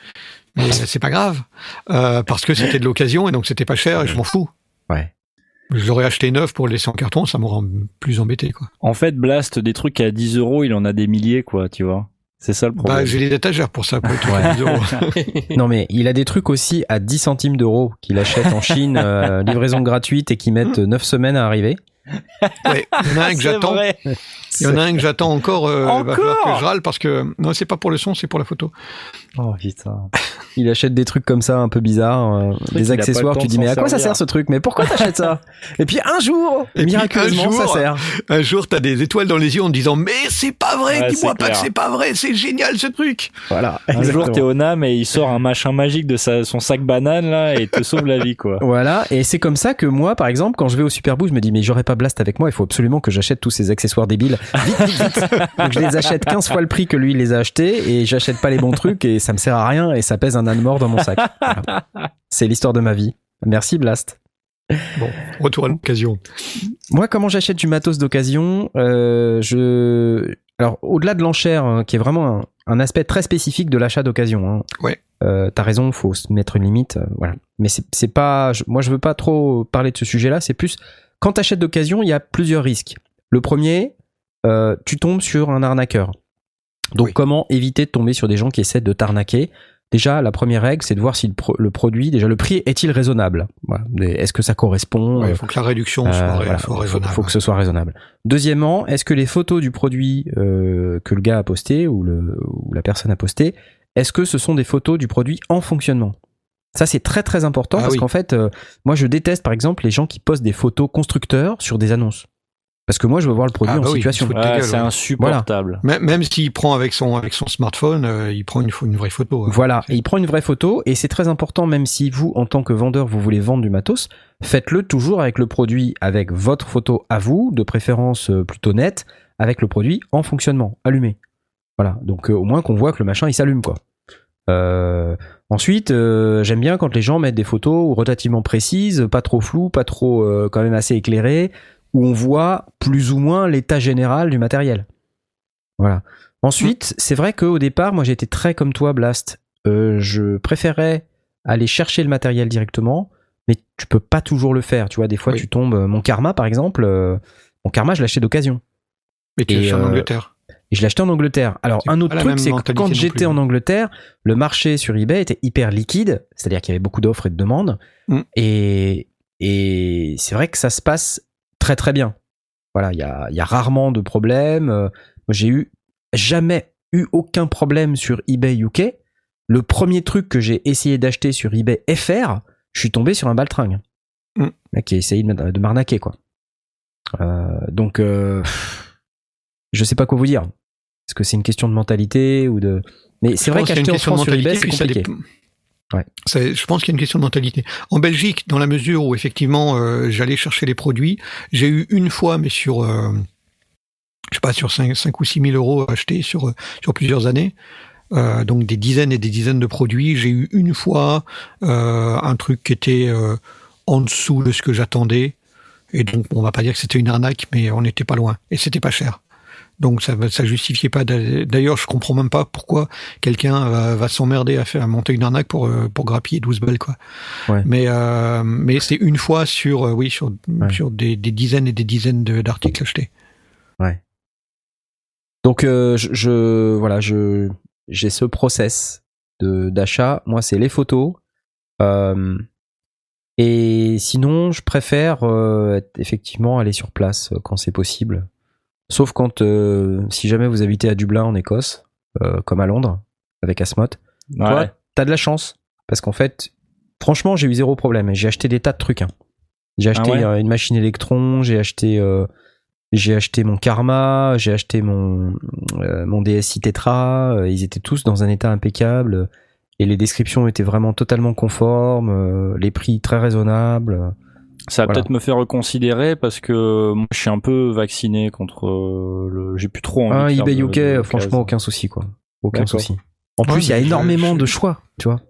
Mais c'est pas grave euh, parce que c'était de l'occasion et donc c'était pas cher et je m'en fous. Ouais. J'aurais acheté neuf pour le laisser en carton, ça m'aurait plus embêté quoi. En fait, Blast, des trucs à 10 euros, il en a des milliers, quoi, tu vois. C'est ça le problème. Bah, j'ai les étagères pour ça, pour Ouais. à 10 euros. Non, mais il a des trucs aussi à 10 centimes d'euros qu'il achète en Chine, euh, livraison gratuite et qui mettent 9 semaines à arriver. Ouais, il y en a un que j'attends. Il y en a un que j'attends encore. Euh, il va falloir Encore que je râle parce que non, c'est pas pour le son, c'est pour la photo. Oh putain. Il achète des trucs comme ça un peu bizarres, euh, des accessoires. Tu dis mais à quoi ça sert ce truc? Mais pourquoi t'achètes ça? Et puis un jour, Et miraculeusement, un jour, ça sert. Un jour, t'as des étoiles dans les yeux en te disant mais c'est pas vrai, Ouais, dis-moi pas que c'est pas vrai, c'est génial ce truc. Voilà. Un jour, t'es au NAM et il sort un machin magique de sa, son sac banane, là, et te sauve la vie, quoi. Voilà, et c'est comme ça que moi, par exemple, quand je vais au Superboo, je me dis mais j'aurais pas Blast avec moi, il faut absolument que j'achète tous ces accessoires débiles. Vite, vite, vite. Donc je les achète 15 fois le prix que lui il les a achetés et j'achète pas les bons trucs et ça me sert à rien et ça pèse un âne mort dans mon sac. Voilà. C'est l'histoire de ma vie. Merci Blast. Bon, retour à l'occasion. Moi, comment j'achète du matos d'occasion euh, Je alors au-delà de l'enchère, hein, qui est vraiment un, un aspect très spécifique de l'achat d'occasion. Hein. Ouais. Euh, T'as raison, faut se mettre une limite, euh, voilà. Mais c'est pas, je- moi je veux pas trop parler de ce sujet-là. C'est plus quand t'achètes d'occasion, il y a plusieurs risques. Le premier, euh, tu tombes sur un arnaqueur. Donc Oui. comment éviter de tomber sur des gens qui essaient de t'arnaquer? Déjà, la première règle, c'est de voir si le, pro- le produit, déjà le prix est-il raisonnable? Voilà. Est-ce que ça correspond? Il euh, faut que la réduction euh, soit, ré- voilà, faut- raisonnable. Faut, que ce soit raisonnable. Deuxièmement, est-ce que les photos du produit euh, que le gars a posté ou, le, ou la personne a posté, est-ce que ce sont des photos du produit en fonctionnement? Ça, c'est très très important Ah parce oui. qu'en fait, euh, moi, je déteste par exemple les gens qui postent des photos constructeurs sur des annonces. Parce que moi, je veux voir le produit Ah bah en oui, situation. gueule, c'est ouais. insupportable. Même, même s'il prend avec son avec son smartphone, euh, il prend une, une vraie photo. hein. Voilà, et il prend une vraie photo, et c'est très important, même si vous, en tant que vendeur, vous voulez vendre du matos, faites-le toujours avec le produit, avec votre photo à vous, de préférence euh, plutôt nette, avec le produit en fonctionnement, allumé. Voilà, donc euh, au moins qu'on voit que le machin il s'allume quoi. Euh, ensuite, euh, j'aime bien quand les gens mettent des photos relativement précises, pas trop floues, pas trop euh, quand même assez éclairées, où on voit plus ou moins l'état général du matériel. Voilà. Ensuite, c'est vrai qu'au départ, moi j'étais très comme toi, Blast. Euh, je préférais aller chercher le matériel directement, mais tu peux pas toujours le faire. Tu vois, des fois Oui. tu tombes. Mon karma, par exemple, euh, mon karma, je acheté d'occasion. Mais tu Et, es en euh, Angleterre. Et je acheté en Angleterre. Alors, un autre truc, c'est que quand j'étais en Angleterre, le marché sur eBay était hyper liquide, c'est-à-dire qu'il y avait beaucoup d'offres et de demandes. Mm. Et, et c'est vrai que ça se passe très très bien. Voilà, il y a, il y a rarement de problèmes. Euh, J'ai eu jamais eu aucun problème sur eBay UK. Le premier truc que j'ai essayé d'acheter sur eBay FR, je suis tombé sur un baltringue. Mec qui a essayé de m'arnaquer, quoi. Euh, donc, euh, je sais pas quoi vous dire. Est-ce que c'est une question de mentalité ou de. Mais c'est vrai qu'acheter en France sur eBay, c'est compliqué. Ouais. Je pense qu'il y a une question de mentalité. En Belgique, dans la mesure où effectivement euh, j'allais chercher les produits, j'ai eu une fois, mais sur, euh, je sais pas, sur 5, 5 ou 6 000 euros achetés sur, euh, sur plusieurs années, euh, donc des dizaines et des dizaines de produits, j'ai eu une fois un truc qui était en dessous de ce que j'attendais. Et donc, on va pas dire que c'était une arnaque, mais on n'était pas loin. Et c'était pas cher. Donc ça ça justifiait pas. d'a- D'ailleurs, je comprends même pas pourquoi quelqu'un va, va s'emmerder à faire à monter une arnaque pour euh, pour grappiller 12 balles quoi. Ouais. Mais euh, mais c'est une fois sur euh, oui sur Ouais. sur des, des dizaines et des dizaines de- d'articles achetés. Donc, euh, je, je- voilà, je j'ai ce process de d'achat. Moi, c'est les photos. Euh, et sinon, je préfère euh, effectivement aller sur place quand c'est possible. Sauf quand, euh, si jamais vous habitez à Dublin en Écosse, euh, comme à Londres, avec Asmot, Ouais. Toi, t'as de la chance. Parce qu'en fait, franchement, j'ai eu zéro problème. J'ai acheté des tas de trucs. hein. J'ai acheté Ah ouais euh, une machine électron, j'ai acheté, euh, j'ai acheté mon Karma, j'ai acheté mon, euh, mon DSI Tetra. ils étaient tous dans un état impeccable. et les descriptions étaient vraiment totalement conformes, euh, les prix très raisonnables. Ça va Voilà. peut-être me faire reconsidérer parce que moi, je suis un peu vacciné contre euh, le. J'ai plus trop envie. Ah, de eBay UK, de franchement, aucun souci, quoi. Aucun souci. En Ouais, plus, il y a énormément je- de choix, tu vois.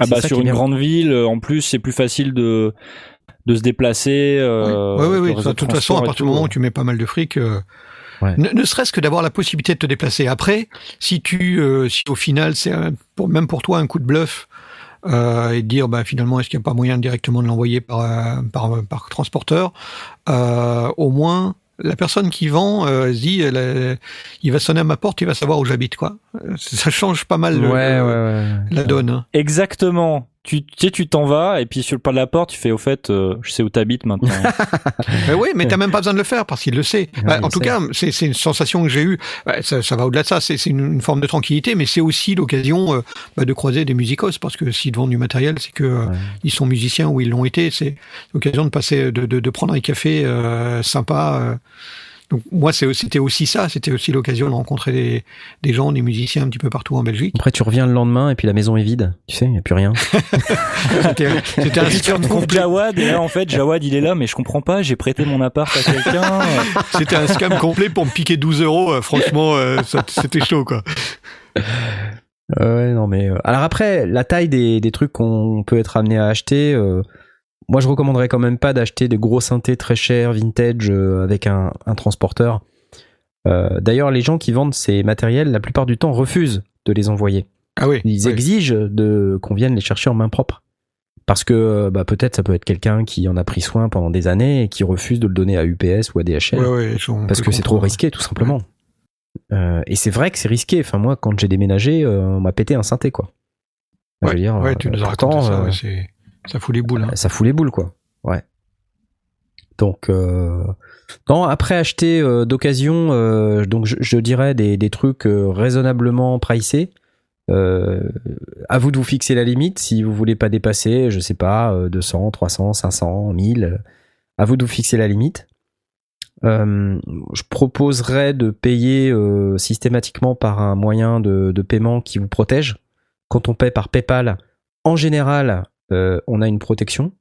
Ah bah sur une bien. grande ville, euh, en plus, c'est plus facile de de se déplacer. Euh, oui, oui, oui. De toute façon, à partir du moment où tu mets pas mal de fric, euh, Ouais. ne, ne serait-ce que d'avoir la possibilité de te déplacer. Après, si tu, euh, si au final, c'est un- pour même pour toi un coup de bluff euh, et dire, bah finalement, est-ce qu'il n'y a pas moyen directement de l'envoyer par, euh, par par transporteur euh, Au moins. La personne qui vend euh, dit, euh, il va sonner à ma porte, il va savoir où j'habite, quoi. Ça change pas mal le- ouais, le- ouais, ouais. la donne. hein. Exactement. Tu tu sais, tu t'en vas et puis sur le pas de la porte, tu fais au fait, euh, je sais où t'habites maintenant. Mais oui, mais t'as même pas besoin de le faire parce qu'il le sait. Ouais, Bah, en tout sait. cas, c'est c'est une sensation que j'ai eue. Ouais, ça, ça va au-delà de ça. C'est c'est une, une forme de tranquillité, mais c'est aussi l'occasion euh, bah, de croiser des musicos parce que s'ils te vendent du matériel, c'est que euh, Ouais. ils sont musiciens ou ils l'ont été. C'est l'occasion de passer, de, de, de prendre un café euh, sympa. Donc moi, c'est- c'était aussi ça. C'était aussi l'occasion de rencontrer des, des gens, des musiciens un petit peu partout en Belgique. Après, tu reviens le lendemain et puis la maison est vide. Tu sais, il n'y a plus rien. C'était c'était un retrouves complet. Jawad et là en fait Jawad il est là mais je comprends pas j'ai prêté mon appart à quelqu'un C'était un scam complet pour me piquer 12 euros. euh, Franchement, euh, ça- c'était chaud, quoi. Ouais, non, mais. euh, Alors après, la taille des, des trucs qu'on peut être amené à acheter, euh, moi je recommanderais quand même pas d'acheter des gros synthés très chers, vintage, euh, avec un, un transporteur. Euh, D'ailleurs, les gens qui vendent ces matériels, la plupart du temps, refusent de les envoyer. Ah oui. Ils oui. exigent de qu'on vienne les chercher en main propre. Parce que euh, bah, peut-être ça peut être quelqu'un qui en a pris soin pendant des années et qui refuse de le donner à UPS ou à DHL. Ouais, ouais, parce que c'est trop comprendre. risqué tout simplement. Euh, et c'est vrai que c'est risqué. Enfin moi quand j'ai déménagé, euh, on m'a pété un synthé quoi. Je veux dire, tu nous as raconté ça, ça fout les boules. hein. ça fout les boules quoi. Ouais. Donc euh, non après acheter euh, d'occasion, euh, donc je, dirais des, des trucs euh, raisonnablement pricés. Euh, à vous de vous fixer la limite si vous voulez pas dépasser, je sais pas, euh, 200, 300, 500, 1000. euh, À vous de vous fixer la limite. Euh, je proposerais de payer systématiquement par un moyen de, de paiement qui vous protège. Quand on paie par PayPal, en général, on a une protection.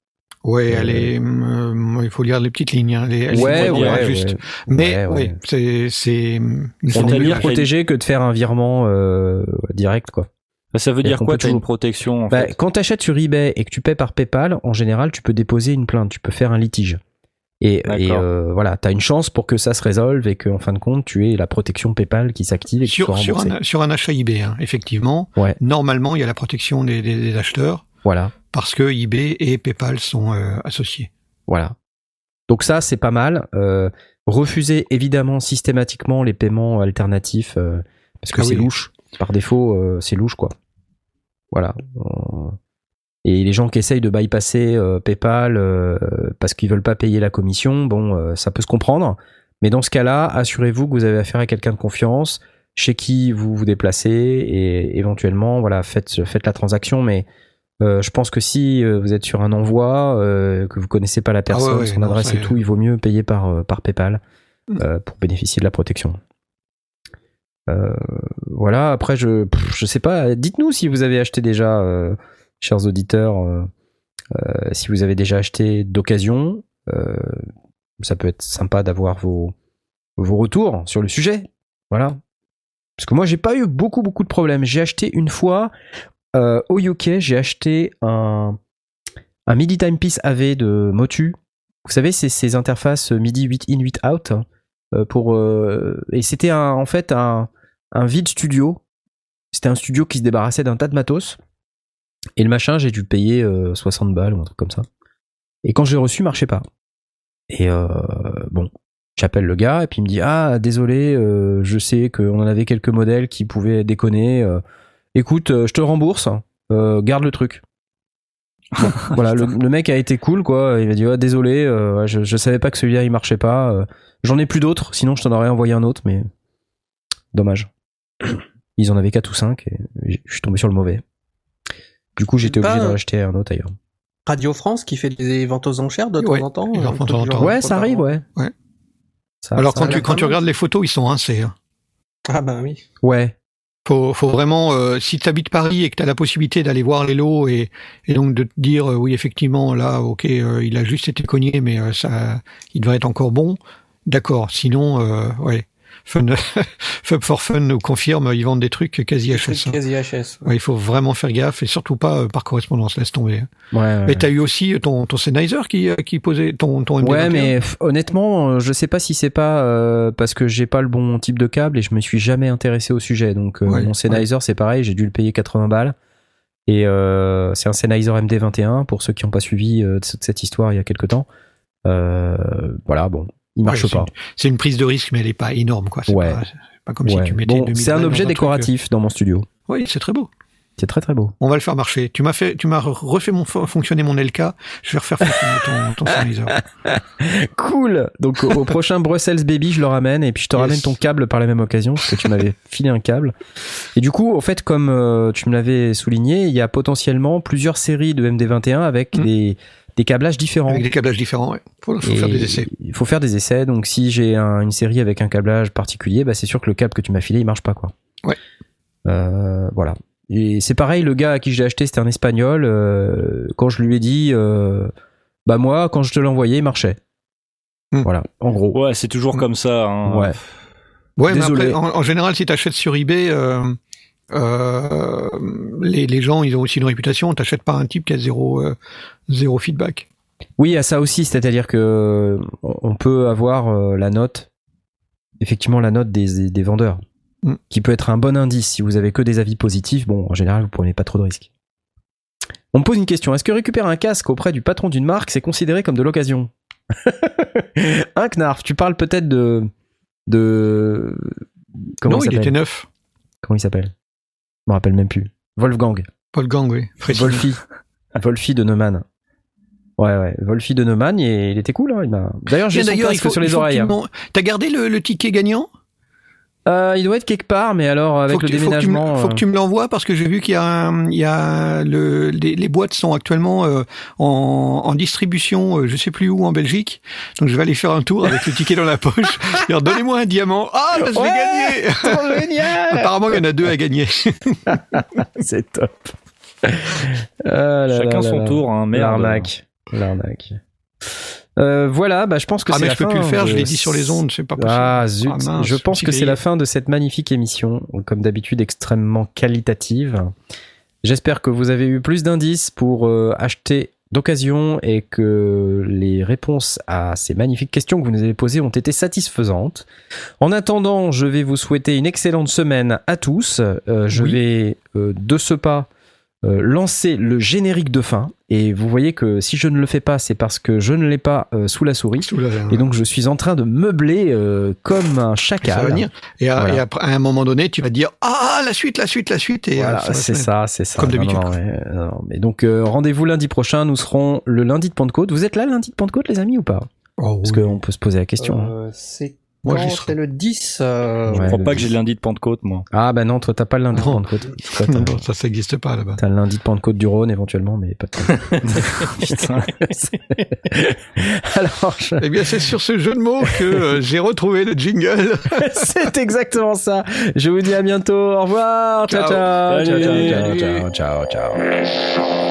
Ouais, Euh, elle est, hum, il faut lire les petites lignes. hein, les- elles sont ouais, ouais, ouais. Mais Ouais, ouais. oui, c'est c'est une On est formule- mieux protégé que de faire un virement euh, direct, quoi. Bah, ça veut dire quoi t'as toujours- une protection en Bah, fait quand tu achètes sur eBay et que tu paies par PayPal, en général, tu peux déposer une plainte, tu peux faire un litige. Et, euh, voilà, tu as une chance pour que ça se résolve et qu'en fin de compte, tu aies la protection PayPal qui s'active et que tu sur, sois sur, un, sur un achat eBay, hein, effectivement. Ouais. Normalement, il y a la protection des, des- des acheteurs Voilà, parce que eBay et PayPal sont euh, associés. voilà. Donc ça, c'est pas mal. Euh, refuser évidemment systématiquement les paiements alternatifs euh, parce que Ah c'est oui. louche. Par défaut, euh, c'est louche, quoi. Voilà. Et les gens qui essayent de bypasser PayPal parce qu'ils veulent pas payer la commission, bon, ça peut se comprendre. Mais dans ce cas-là, assurez-vous que vous avez affaire à quelqu'un de confiance, chez qui vous vous déplacez, et éventuellement, voilà, faites, faites la transaction. Mais euh, je pense que si euh, vous êtes sur un envoi, euh, que vous connaissez pas la personne, Ah ouais, ouais, son non, adresse et tout, il vaut mieux payer par, par PayPal Mm. pour bénéficier de la protection. Voilà, après, je, je sais pas, dites-nous si vous avez acheté déjà, chers auditeurs, si vous avez déjà acheté d'occasion. Ça peut être sympa d'avoir vos, vos retours sur le sujet. Voilà. Parce que moi, j'ai pas eu beaucoup, beaucoup de problèmes. J'ai acheté une fois, euh, au UK, j'ai acheté un, MIDI Timepiece AV de Motu. Vous savez, c'est ces interfaces MIDI 8 in, 8 out. euh, pour, euh, et c'était en fait un, vide studio. C'était un studio qui se débarrassait d'un tas de matos. Et le machin, j'ai dû payer euh, 60 balles ou un truc comme ça. Et quand je l'ai reçu, marchait pas. Et bon, j'appelle le gars et puis il me dit Ah, désolé, je sais qu'on en avait quelques modèles qui pouvaient déconner. Écoute, euh, je te rembourse, euh, garde le truc. Bon, voilà, le, le mec a été cool, quoi. Il m'a dit Désolé, euh, je, je savais pas que celui-là il marchait pas. euh, J'en ai plus d'autres, sinon je t'en aurais envoyé un autre, mais dommage. Ils en avaient 4 ou 5 et je suis tombé sur le mauvais. Du coup, j'étais obligé d'en acheter un autre ailleurs. Radio France qui fait des ventes aux enchères de temps en temps. euh. Ouais, ça arrive, ouais. Ouais. Ça- Alors ça quand tu, quand tu regardes les photos, ils sont rincés. hein. Ah bah oui. Ouais. Faut, faut vraiment, euh, si tu habites Paris et que tu as la possibilité d'aller voir les lots et, et donc de te dire, euh, oui, effectivement, là, ok, euh, il a juste été cogné, mais euh, ça, il devrait être encore bon, d'accord. Sinon, euh, ouais, Fun, Fub for Fun nous confirme, ils vendent des trucs quasi HS. hein. Quasi HS. Ouais, il faut vraiment faire gaffe et surtout pas euh, par correspondance, laisse tomber. Ouais, ouais. Mais t'as eu aussi ton, ton Sennheiser qui, euh, qui posait ton, ton MD21. Ouais, mais honnêtement, euh, je sais pas si c'est pas euh, parce que j'ai pas le bon type de câble et je me suis jamais intéressé au sujet. Donc euh, Ouais, mon Sennheiser, c'est pareil, j'ai dû le payer 80 balles. Et euh, c'est un Sennheiser MD21 pour ceux qui n'ont pas suivi euh, cette cette histoire il y a quelques temps. Euh, voilà, bon, il marche Ouais, pas. C'est une prise de risque, mais elle est pas énorme, quoi. C'est Ouais. pas, comme Ouais. si tu mettais Bon, 2000 c'est un objet dans décoratif dans mon studio. Oui, c'est très beau. C'est très très beau. On va le faire marcher. Tu m'as fait, tu m'as refait mon, fonctionner mon LK. Je vais refaire fonctionner ton, ton. Cool. Donc au, au prochain Brussels Baby, je le ramène et puis je te Yes. ramène ton câble par la même occasion parce que tu m'avais filé un câble. Et du coup, au fait, comme euh, tu me l'avais souligné, il y a potentiellement plusieurs séries de MD21 avec Mm. des, des câblages différents. Avec des câblages différents, ouais. Faut, faut faire des essais. Il faut faire des essais. Donc si j'ai un- une série avec un câblage particulier, bah, c'est sûr que le câble que tu m'as filé, il marche pas quoi. Ouais. Euh, voilà. Et c'est pareil, le gars à qui je l'ai acheté, c'était un espagnol. euh, quand je lui ai dit, euh, bah moi, quand je te l'ai envoyé, il marchait. Hmm. Voilà, en gros. Ouais, c'est toujours Mm. comme ça. hein. Ouais. Ouais, Désolé. mais après, en, en général, si t'achètes sur eBay, euh, euh, les, les gens, ils ont aussi une réputation. T'achètes pas un type qui a zéro, euh, zéro feedback. Oui, à ça aussi, c'est-à-dire que on on peut avoir euh, la note, effectivement la note des, des- des vendeurs, Mm. qui peut être un bon indice si vous avez que des avis positifs. Bon, en général, vous prenez pas trop de risques. On me pose une question. Est-ce que récupérer un casque auprès du patron d'une marque, c'est considéré comme de l'occasion? Un Knarf, tu parles peut-être de de comment non, il il était neuf. Comment il s'appelle? Je me rappelle même plus. Wolfgang. Paul Gang, oui. Précis. Wolfie. Wolfie de Neumann. Ouais, ouais. Wolfie de Neumann, il, il était cool. Hein, il D'ailleurs, j'ai son casque sur les oreilles. hein. T'as gardé le, le ticket gagnant? Euh, il doit être quelque part, mais alors avec le tu- faut que tu me- déménagement. Faut que tu me l'envoies parce que j'ai vu qu'il y a, un- il y a le, les, les boîtes sont actuellement euh, en, en distribution, euh, je sais plus où en Belgique. Donc je vais aller faire un tour avec le ticket dans la poche. Dire donnez-moi un diamant. Ah, bah, je Ouais, l'ai gagné. Génial Apparemment, il y en a deux à gagner. C'est top. Ah là Chacun là son là. tour, hein, merde. L'arnaque. L'arnaque. Euh, voilà, bah, je pense que Ah, c'est mais la je peux fin plus le faire. de- Je l'ai dit sur les ondes. C'est pas possible. Ah zut, Ah, mince, je pense que c'est la fin de cette magnifique émission, comme d'habitude extrêmement qualitative. J'espère que vous avez eu plus d'indices pour euh, acheter d'occasion et que les réponses à ces magnifiques questions que vous nous avez posées ont été satisfaisantes. En attendant, je vais vous souhaiter une excellente semaine à tous. Euh, je Oui. vais de ce pas euh, lancer le générique de fin et vous voyez que si je ne le fais pas, c'est parce que je ne l'ai pas euh, sous la souris. Sous la- Et donc je suis en train de meubler euh, comme un ça va chacal. venir. Et, à, Voilà. et après, à un moment donné, tu vas te dire ah la suite, la suite, la suite. Et Voilà, euh, ça va c'est ça, c'est ça. Comme d'habitude, non, mais donc euh, rendez-vous lundi prochain. Nous serons le lundi de Pentecôte. Vous êtes là le lundi de Pentecôte, les amis, ou pas? Oh, Parce oui. qu'on peut se poser la question. hein. Euh, c'est Moi, quand j'y serai. Le 10. euh, Ouais. Je crois le pas que j'ai 10. le lundi de Pentecôte, moi. Ah bah non, toi t'as pas le lundi de Non. Pentecôte. Toi, Non, t'as- non, ça, ça n'existe pas là-bas. T'as le lundi de Pentecôte du Rhône éventuellement, mais pas de Putain. Alors, je- Eh bien, c'est sur ce jeu de mots que euh, j'ai retrouvé le jingle. c'est exactement ça. Je vous dis à bientôt. Au revoir. Ciao, ciao. Ciao. Ciao, ciao, ciao, ciao,